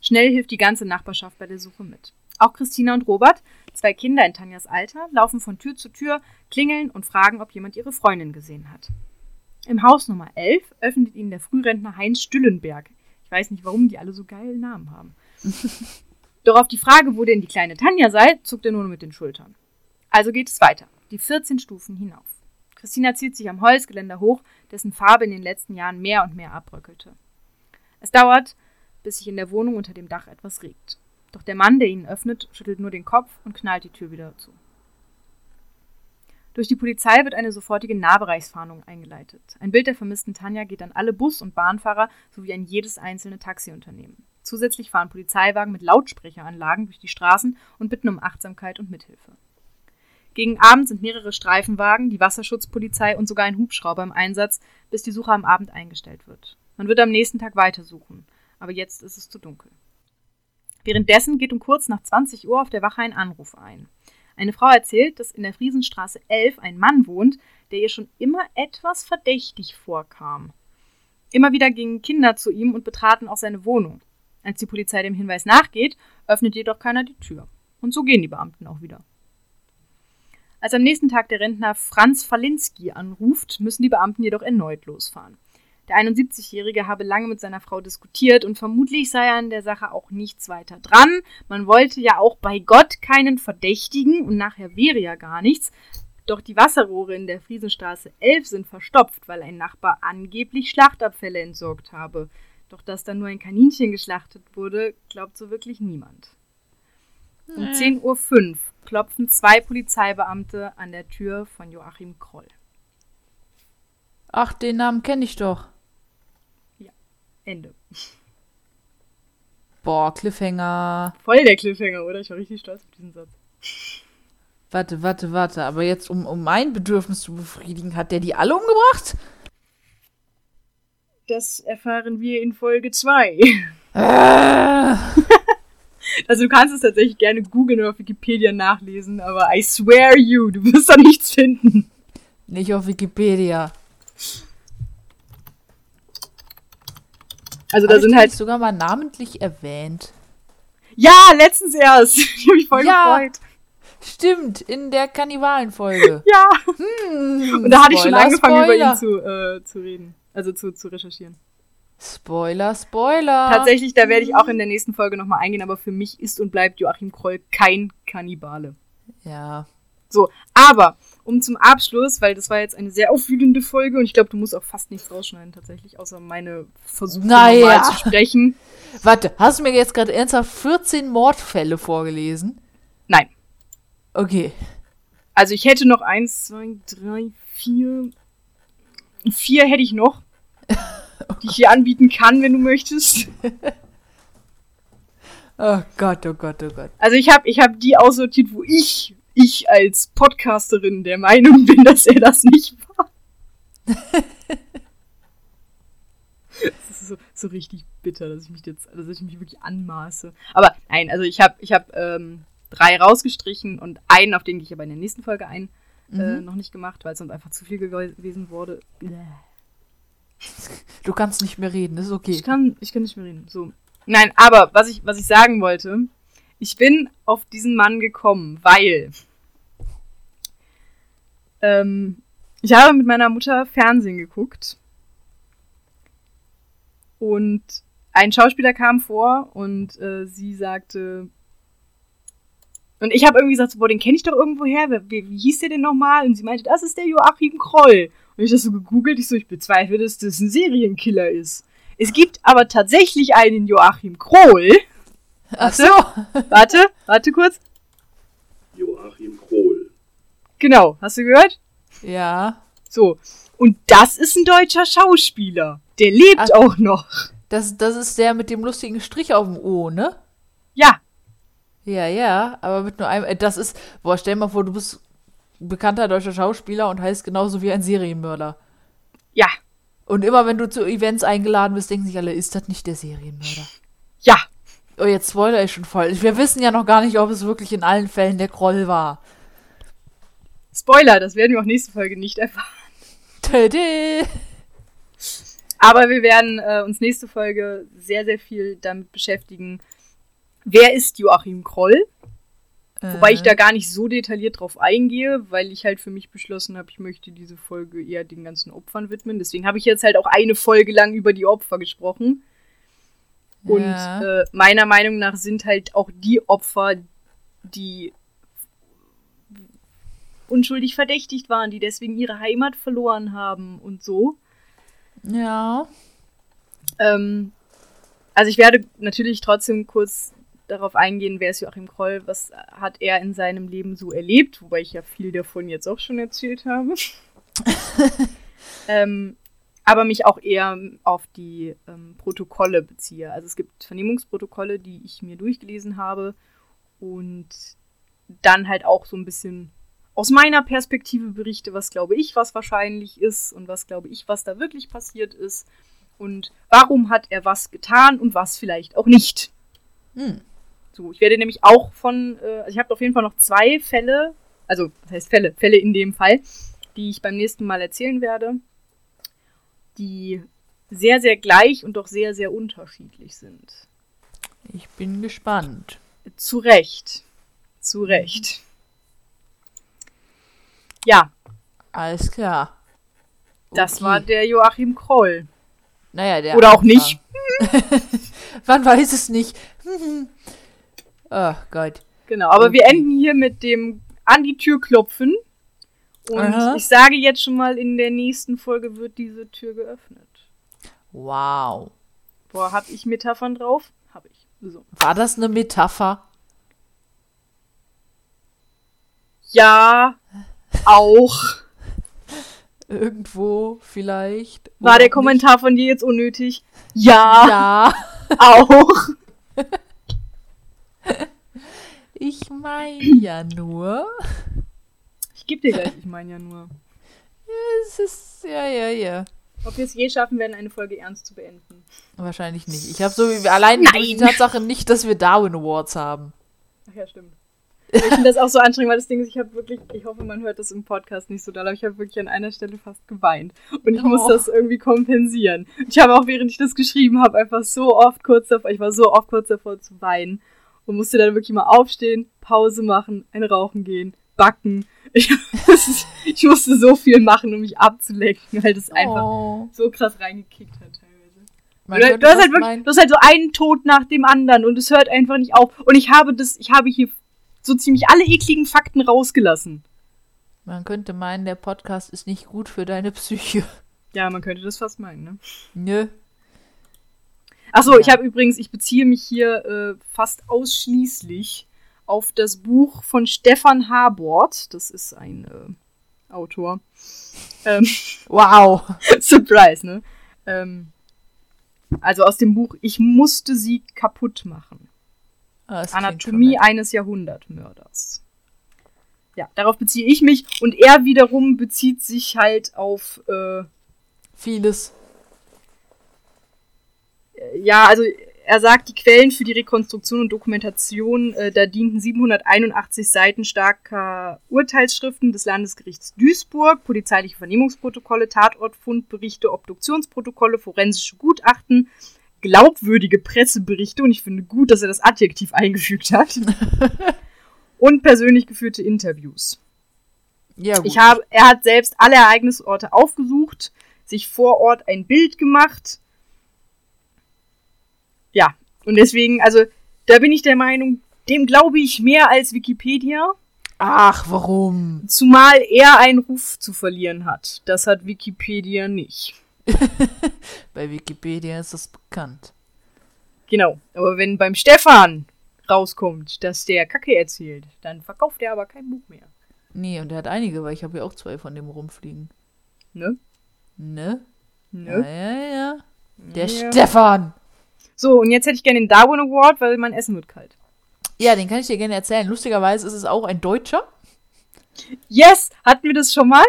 Schnell hilft die ganze Nachbarschaft bei der Suche mit. Auch Christina und Robert, zwei Kinder in Tanjas Alter, laufen von Tür zu Tür, klingeln und fragen, ob jemand ihre Freundin gesehen hat. Im Haus Nummer 11 öffnet ihnen der Frührentner Heinz Stüllenberg. Weiß nicht, warum die alle so geile Namen haben. Doch auf die Frage, wo denn die kleine Tanja sei, zuckt er nur mit den Schultern. Also geht es weiter, die 14 Stufen hinauf. Christina zieht sich am Holzgeländer hoch, dessen Farbe in den letzten Jahren mehr und mehr abbröckelte. Es dauert, bis sich in der Wohnung unter dem Dach etwas regt. Doch der Mann, der ihnen öffnet, schüttelt nur den Kopf und knallt die Tür wieder zu. Durch die Polizei wird eine sofortige Nahbereichsfahndung eingeleitet. Ein Bild der vermissten Tanja geht an alle Bus- und Bahnfahrer sowie an jedes einzelne Taxiunternehmen. Zusätzlich fahren Polizeiwagen mit Lautsprecheranlagen durch die Straßen und bitten um Achtsamkeit und Mithilfe. Gegen Abend sind mehrere Streifenwagen, die Wasserschutzpolizei und sogar ein Hubschrauber im Einsatz, bis die Suche am Abend eingestellt wird. Man wird am nächsten Tag weitersuchen, aber jetzt ist es zu dunkel. Währenddessen geht um kurz nach 20 Uhr auf der Wache ein Anruf ein. Eine Frau erzählt, dass in der Friesenstraße 11 ein Mann wohnt, der ihr schon immer etwas verdächtig vorkam. Immer wieder gingen Kinder zu ihm und betraten auch seine Wohnung. Als die Polizei dem Hinweis nachgeht, öffnet jedoch keiner die Tür. Und so gehen die Beamten auch wieder. Als am nächsten Tag der Rentner Franz Falinski anruft, müssen die Beamten jedoch erneut losfahren. Der 71-Jährige habe lange mit seiner Frau diskutiert und vermutlich sei an der Sache auch nichts weiter dran. Man wollte ja auch bei Gott keinen Verdächtigen und nachher wäre ja gar nichts. Doch die Wasserrohre in der Friesenstraße 11 sind verstopft, weil ein Nachbar angeblich Schlachtabfälle entsorgt habe. Doch dass da nur ein Kaninchen geschlachtet wurde, glaubt so wirklich niemand. Um 10.05 Uhr klopfen zwei Polizeibeamte an der Tür von Joachim Kroll. Ach, den Namen kenne ich doch. Ende. Boah, Cliffhanger. Voll der Cliffhanger, oder? Ich war richtig stolz auf diesen Satz. Warte, warte, warte. Aber jetzt, um, um mein Bedürfnis zu befriedigen, hat der die alle umgebracht? Das erfahren wir in Folge 2. Äh. Also du kannst es tatsächlich gerne googeln oder auf Wikipedia nachlesen, aber I swear you, du wirst da nichts finden. Nicht auf Wikipedia. Also da Hab sind halt. sogar mal namentlich erwähnt. Ja, letztens erst. Ich habe mich voll Ja. gefreut. Stimmt, in der Kannibalenfolge. Ja. Hm, Und da hatte ich schon angefangen, Spoiler. über ihn zu, äh, zu reden. Also zu, zu recherchieren. Spoiler, Spoiler. Tatsächlich, da werde ich auch in der nächsten Folge nochmal eingehen, aber für mich ist und bleibt Joachim Kroll kein Kannibale. Ja. So, aber um zum Abschluss, weil das war jetzt eine sehr aufwühlende Folge und ich glaube, du musst auch fast nichts rausschneiden tatsächlich, außer meine Versuche Naja. normal zu sprechen. Warte, hast du mir jetzt gerade ernsthaft 14 Mordfälle vorgelesen? Nein. Okay. Also ich hätte noch eins, zwei, drei, vier. Vier hätte ich noch, die ich hier anbieten kann, wenn du möchtest. Oh Gott, oh Gott, oh Gott. Also ich habe ich hab die aussortiert, wo ich, ich als Podcasterin der Meinung bin, dass er das nicht war. Das ist so, so richtig bitter, dass ich mich jetzt, dass ich mich wirklich anmaße. Aber nein, also ich habe ich hab, ähm, drei rausgestrichen und einen, auf den gehe ich aber in der nächsten Folge ein, äh, Mhm. noch nicht gemacht, weil es sonst einfach zu viel gewe- gewesen wurde. Du kannst nicht mehr reden, ist okay. Ich kann, ich kann nicht mehr reden. So. Nein, aber was ich, was ich sagen wollte, ich bin auf diesen Mann gekommen, weil ähm, ich habe mit meiner Mutter Fernsehen geguckt und ein Schauspieler kam vor und äh, sie sagte und ich habe irgendwie gesagt, so, boah, den kenne ich doch irgendwo her. Wie, wie hieß der denn nochmal? Und sie meinte, das ist der Joachim Kroll. Und ich das so gegoogelt, ich so, ich bezweifle, dass das ein Serienkiller ist. Es gibt aber tatsächlich einen Joachim Kroll. Ach so. Warte, warte kurz. Joachim Krohl. Genau, hast du gehört? Ja. So. Und das ist ein deutscher Schauspieler. Der lebt Ach. auch noch. Das, das ist der mit dem lustigen Strich auf dem O, ne? Ja, Ja, ja, aber mit nur einem. äh, Das ist. Boah, stell mal vor, du bist ein bekannter deutscher Schauspieler und heißt genauso wie ein Serienmörder. ja, Und immer wenn du zu Events eingeladen bist, denken sich alle, ist das nicht der Serienmörder? ja. Oh, jetzt spoiler ich schon voll. Wir wissen ja noch gar nicht, ob es wirklich in allen Fällen der Kroll war. Spoiler, das werden wir auch nächste Folge nicht erfahren. Tada! Aber wir werden äh, uns nächste Folge sehr, sehr viel damit beschäftigen. Wer ist Joachim Kroll? Wobei ich da gar nicht so detailliert drauf eingehe, weil ich halt für mich beschlossen habe, ich möchte diese Folge eher den ganzen Opfern widmen. Deswegen habe ich jetzt halt auch eine Folge lang über die Opfer gesprochen. Und Ja. äh, meiner Meinung nach sind halt auch die Opfer, die unschuldig verdächtigt waren, die deswegen ihre Heimat verloren haben und so. Ja. Ähm, also ich werde natürlich trotzdem kurz darauf eingehen, wer ist Joachim Kroll, was hat er in seinem Leben so erlebt, wobei ich ja viel davon jetzt auch schon erzählt habe. ähm, aber mich auch eher auf die ähm, Protokolle beziehe. Also es gibt Vernehmungsprotokolle, die ich mir durchgelesen habe und dann halt auch so ein bisschen aus meiner Perspektive berichte, was glaube ich, was wahrscheinlich ist und was glaube ich, was da wirklich passiert ist und warum hat er was getan und was vielleicht auch nicht. Hm. So, ich werde nämlich auch von, äh, also ich habe auf jeden Fall noch zwei Fälle, also was heißt Fälle, Fälle in dem Fall, die ich beim nächsten Mal erzählen werde, die sehr, sehr gleich und doch sehr, sehr unterschiedlich sind. Ich bin gespannt. Zu Recht. Zu Recht. Ja, Alles klar. das Okay. war der Joachim Kroll. Naja, der Oder auch nicht. Man weiß es nicht. oh Gott. Genau, aber wir Okay. enden hier mit dem an die Tür klopfen. Und Aha. ich sage jetzt schon mal, in der nächsten Folge wird diese Tür geöffnet. Wow. Boah, hab ich Metaphern drauf? Hab ich. So. War das eine Metapher? Ja, auch. Irgendwo vielleicht? War der Kommentar von dir jetzt unnötig? Ja, Nicht? Ja. auch. Ich meine ja nur. Ich geb dir gleich, ich meine ja nur. Es ist. Ja, ja, ja. Ob wir es je schaffen werden, eine Folge ernst zu beenden. Wahrscheinlich nicht. Ich habe so wie allein durch die Nein. Tatsache nicht, dass wir Darwin Awards haben. Ach ja, stimmt. Ich finde das auch so anstrengend, weil das Ding ist, ich habe wirklich, ich hoffe, man hört das im Podcast nicht so doll, aber ich habe wirklich an einer Stelle fast geweint. Und ich muss Oh. das irgendwie kompensieren. Ich habe auch, während ich das geschrieben habe, einfach so oft kurz davor, ich war so oft kurz davor zu weinen und musste dann wirklich mal aufstehen, Pause machen, ein Rauchen gehen, backen. Ich, ich musste so viel machen, um mich abzulenken, weil das einfach Oh. so krass reingekickt hat teilweise. Man Du, hast halt wirklich, du hast halt so einen Tod nach dem anderen und es hört einfach nicht auf. Und ich habe das, ich habe hier so ziemlich alle ekligen Fakten rausgelassen. Man könnte meinen, der Podcast ist nicht gut für deine Psyche. Ja, man könnte das fast meinen, ne? Nö. Achso, Ja. ich habe übrigens, ich beziehe mich hier äh, fast ausschließlich auf das Buch von Stefan Habort. Das ist ein äh, Autor. Ähm, Wow. Surprise, ne? Ähm, also aus dem Buch Ich musste sie kaputt machen. Ah, Anatomie eines Jahrhundertmörders. Ja, darauf beziehe ich mich und er wiederum bezieht sich halt auf, äh, Vieles. ja, also er sagt, die Quellen für die Rekonstruktion und Dokumentation, äh, da dienten 781 Seiten starker Urteilsschriften des Landesgerichts Duisburg, polizeiliche Vernehmungsprotokolle, Tatortfundberichte, Obduktionsprotokolle, forensische Gutachten, glaubwürdige Presseberichte, und ich finde gut, dass er das Adjektiv eingefügt hat, und persönlich geführte Interviews. Ja, gut. Ich habe, er hat selbst alle Ereignisorte aufgesucht, sich vor Ort ein Bild gemacht. Ja, und deswegen, also, da bin ich der Meinung, dem glaube ich mehr als Wikipedia, Ach, warum? zumal er einen Ruf zu verlieren hat. Das hat Wikipedia nicht. Bei Wikipedia ist das bekannt. Genau, aber wenn beim Stefan rauskommt, dass der Kacke erzählt, dann verkauft er aber kein Buch mehr. Nee, und er hat einige, weil ich habe ja auch zwei von dem rumfliegen. Ne? Ne? Ne? Ja, ja, ja. Der Ja. Stefan. So, und jetzt hätte ich gerne den Darwin Award, weil mein Essen wird kalt. Ja, den kann ich dir gerne erzählen. Lustigerweise ist es auch ein Deutscher. Yes! Hatten wir das schon mal?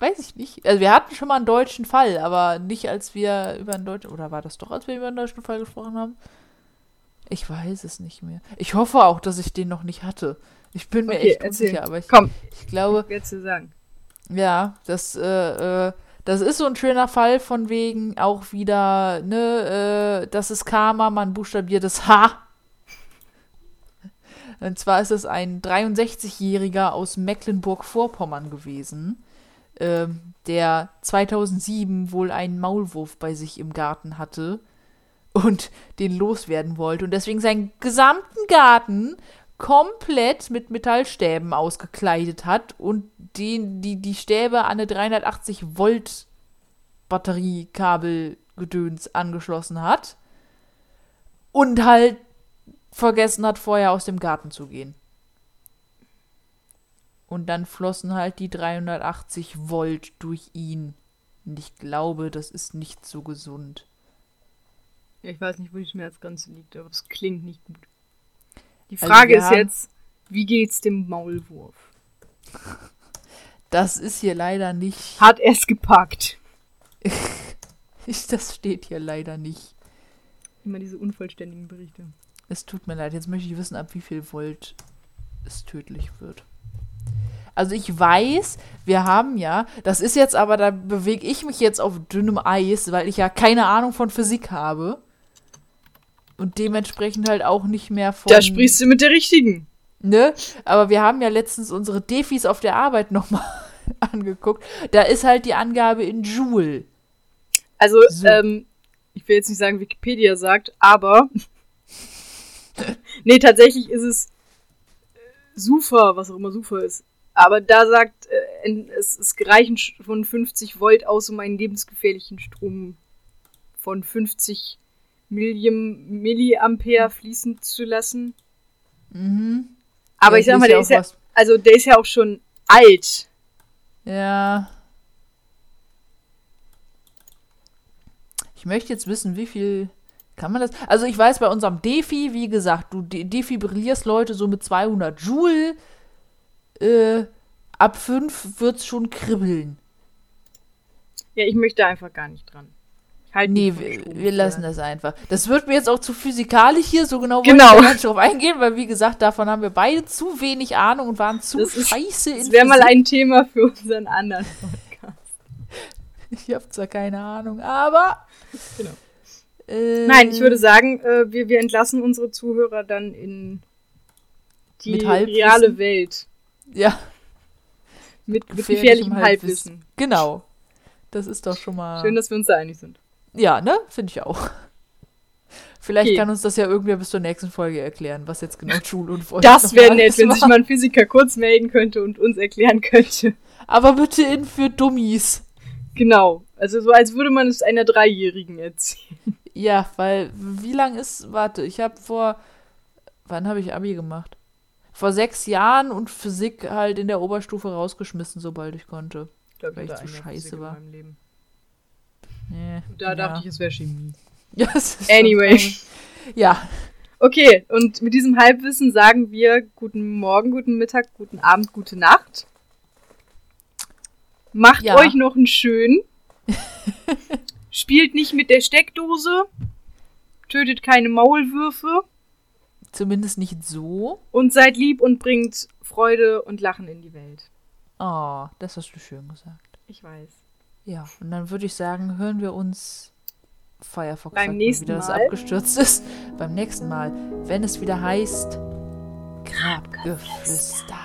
Weiß ich nicht. Also wir hatten schon mal einen deutschen Fall, aber nicht als wir über einen deutschen. Oder war das doch, als wir über einen deutschen Fall gesprochen haben? Ich weiß es nicht mehr. Ich hoffe auch, dass ich den noch nicht hatte. Ich bin mir Okay, echt unsicher, aber ich, Komm, ich glaube, dir sagen. ja, das, äh, äh, das ist so ein schöner Fall von wegen auch wieder, ne, äh, das ist Karma, man buchstabiert das H. Und zwar ist es ein 63-Jähriger aus Mecklenburg-Vorpommern gewesen, ähm, der 2007 wohl einen Maulwurf bei sich im Garten hatte und den loswerden wollte und deswegen seinen gesamten Garten komplett mit Metallstäben ausgekleidet hat und den, die, die Stäbe an eine 380 Volt Batteriekabelgedöns angeschlossen hat und halt vergessen hat, vorher aus dem Garten zu gehen. Und dann flossen halt die 380 Volt durch ihn. Und ich glaube, das ist nicht so gesund. Ja, ich weiß nicht, wo die Schmerzgrenze liegt, aber das klingt nicht gut. Die Also Frage wir ist jetzt, wie geht's dem Maulwurf? Das ist hier leider nicht. Hat es gepackt? Das steht hier leider nicht. Immer diese unvollständigen Berichte. Es tut mir leid, jetzt möchte ich wissen, ab wie viel Volt es tödlich wird. Also ich weiß, wir haben ja, das ist jetzt aber, da bewege ich mich jetzt auf dünnem Eis, weil ich ja keine Ahnung von Physik habe. Und dementsprechend halt auch nicht mehr von. Da sprichst du mit der Richtigen. Ne? Aber wir haben ja letztens unsere Defis auf der Arbeit nochmal angeguckt. Da ist halt die Angabe in Joule. Also, So. ähm, ich will jetzt nicht sagen, Wikipedia sagt, aber. nee, tatsächlich ist es äh, Sufa, was auch immer Sufa ist. Aber da sagt, äh, es, es reichen von 50 Volt aus, um einen lebensgefährlichen Strom von 50 Millim, Milliampere fließen zu lassen. Mhm. Aber Ja, ich sag mal, der ist ja, also der ist ja auch schon alt. Ja. Ich möchte jetzt wissen, wie viel kann man das? Also ich weiß bei unserem Defi, wie gesagt, du de defibrillierst Leute so mit 200 Joule. Äh, ab 5 wird's schon kribbeln. Ja, ich möchte einfach gar nicht dran. Ich halte Nee, wir, wir lassen das einfach. Das wird mir jetzt auch zu physikalisch hier, so genau wollte Genau. ich da nicht drauf eingehen, weil wie gesagt, davon haben wir beide zu wenig Ahnung und waren zu Das ist- scheiße in Das wäre mal ein Thema für unseren anderen Podcast. Ich habe zwar keine Ahnung, aber. Genau. Äh, Nein, ich würde sagen, äh, wir, wir entlassen unsere Zuhörer dann in die reale Welt. Ja, Mit, mit Gefährlichem gefährlichem Halbwissen. Halbwissen. genau. Das ist doch schon mal. Schön, dass wir uns da einig sind. Ja, ne? Finde ich auch. Vielleicht Okay. kann uns das ja irgendwer bis zur nächsten Folge erklären, was jetzt genau Schul und Freund Das wäre nett, wenn war. sich mal ein Physiker kurz melden könnte und uns erklären könnte. Aber bitte in für Dummies. Genau. Also so, als würde man es einer Dreijährigen erzählen. Ja, weil wie lang ist. Warte, ich habe vor. Wann habe ich Abi gemacht? Vor sechs Jahren und Physik halt in der Oberstufe rausgeschmissen, sobald ich konnte. Ich glaub, Weil ich zu scheiße Physik war. Nee, Da ja. dachte ich, es wäre Chemie. Ja, es ist Anyway. Ja, Okay, und mit diesem Halbwissen sagen wir guten Morgen, guten Mittag, guten Abend, gute Nacht. Macht Ja. euch noch einen schönen. Spielt nicht mit der Steckdose. Tötet keine Maulwürfe. zumindest nicht so. Und seid lieb und bringt Freude und Lachen in die Welt. Oh, das hast du schön gesagt. Ich weiß. Ja, und dann würde ich sagen, hören wir uns Firefox Beim nächsten wieder, dass Mal. abgestürzt ist. Beim nächsten Mal, wenn es wieder heißt Grabgeflüster.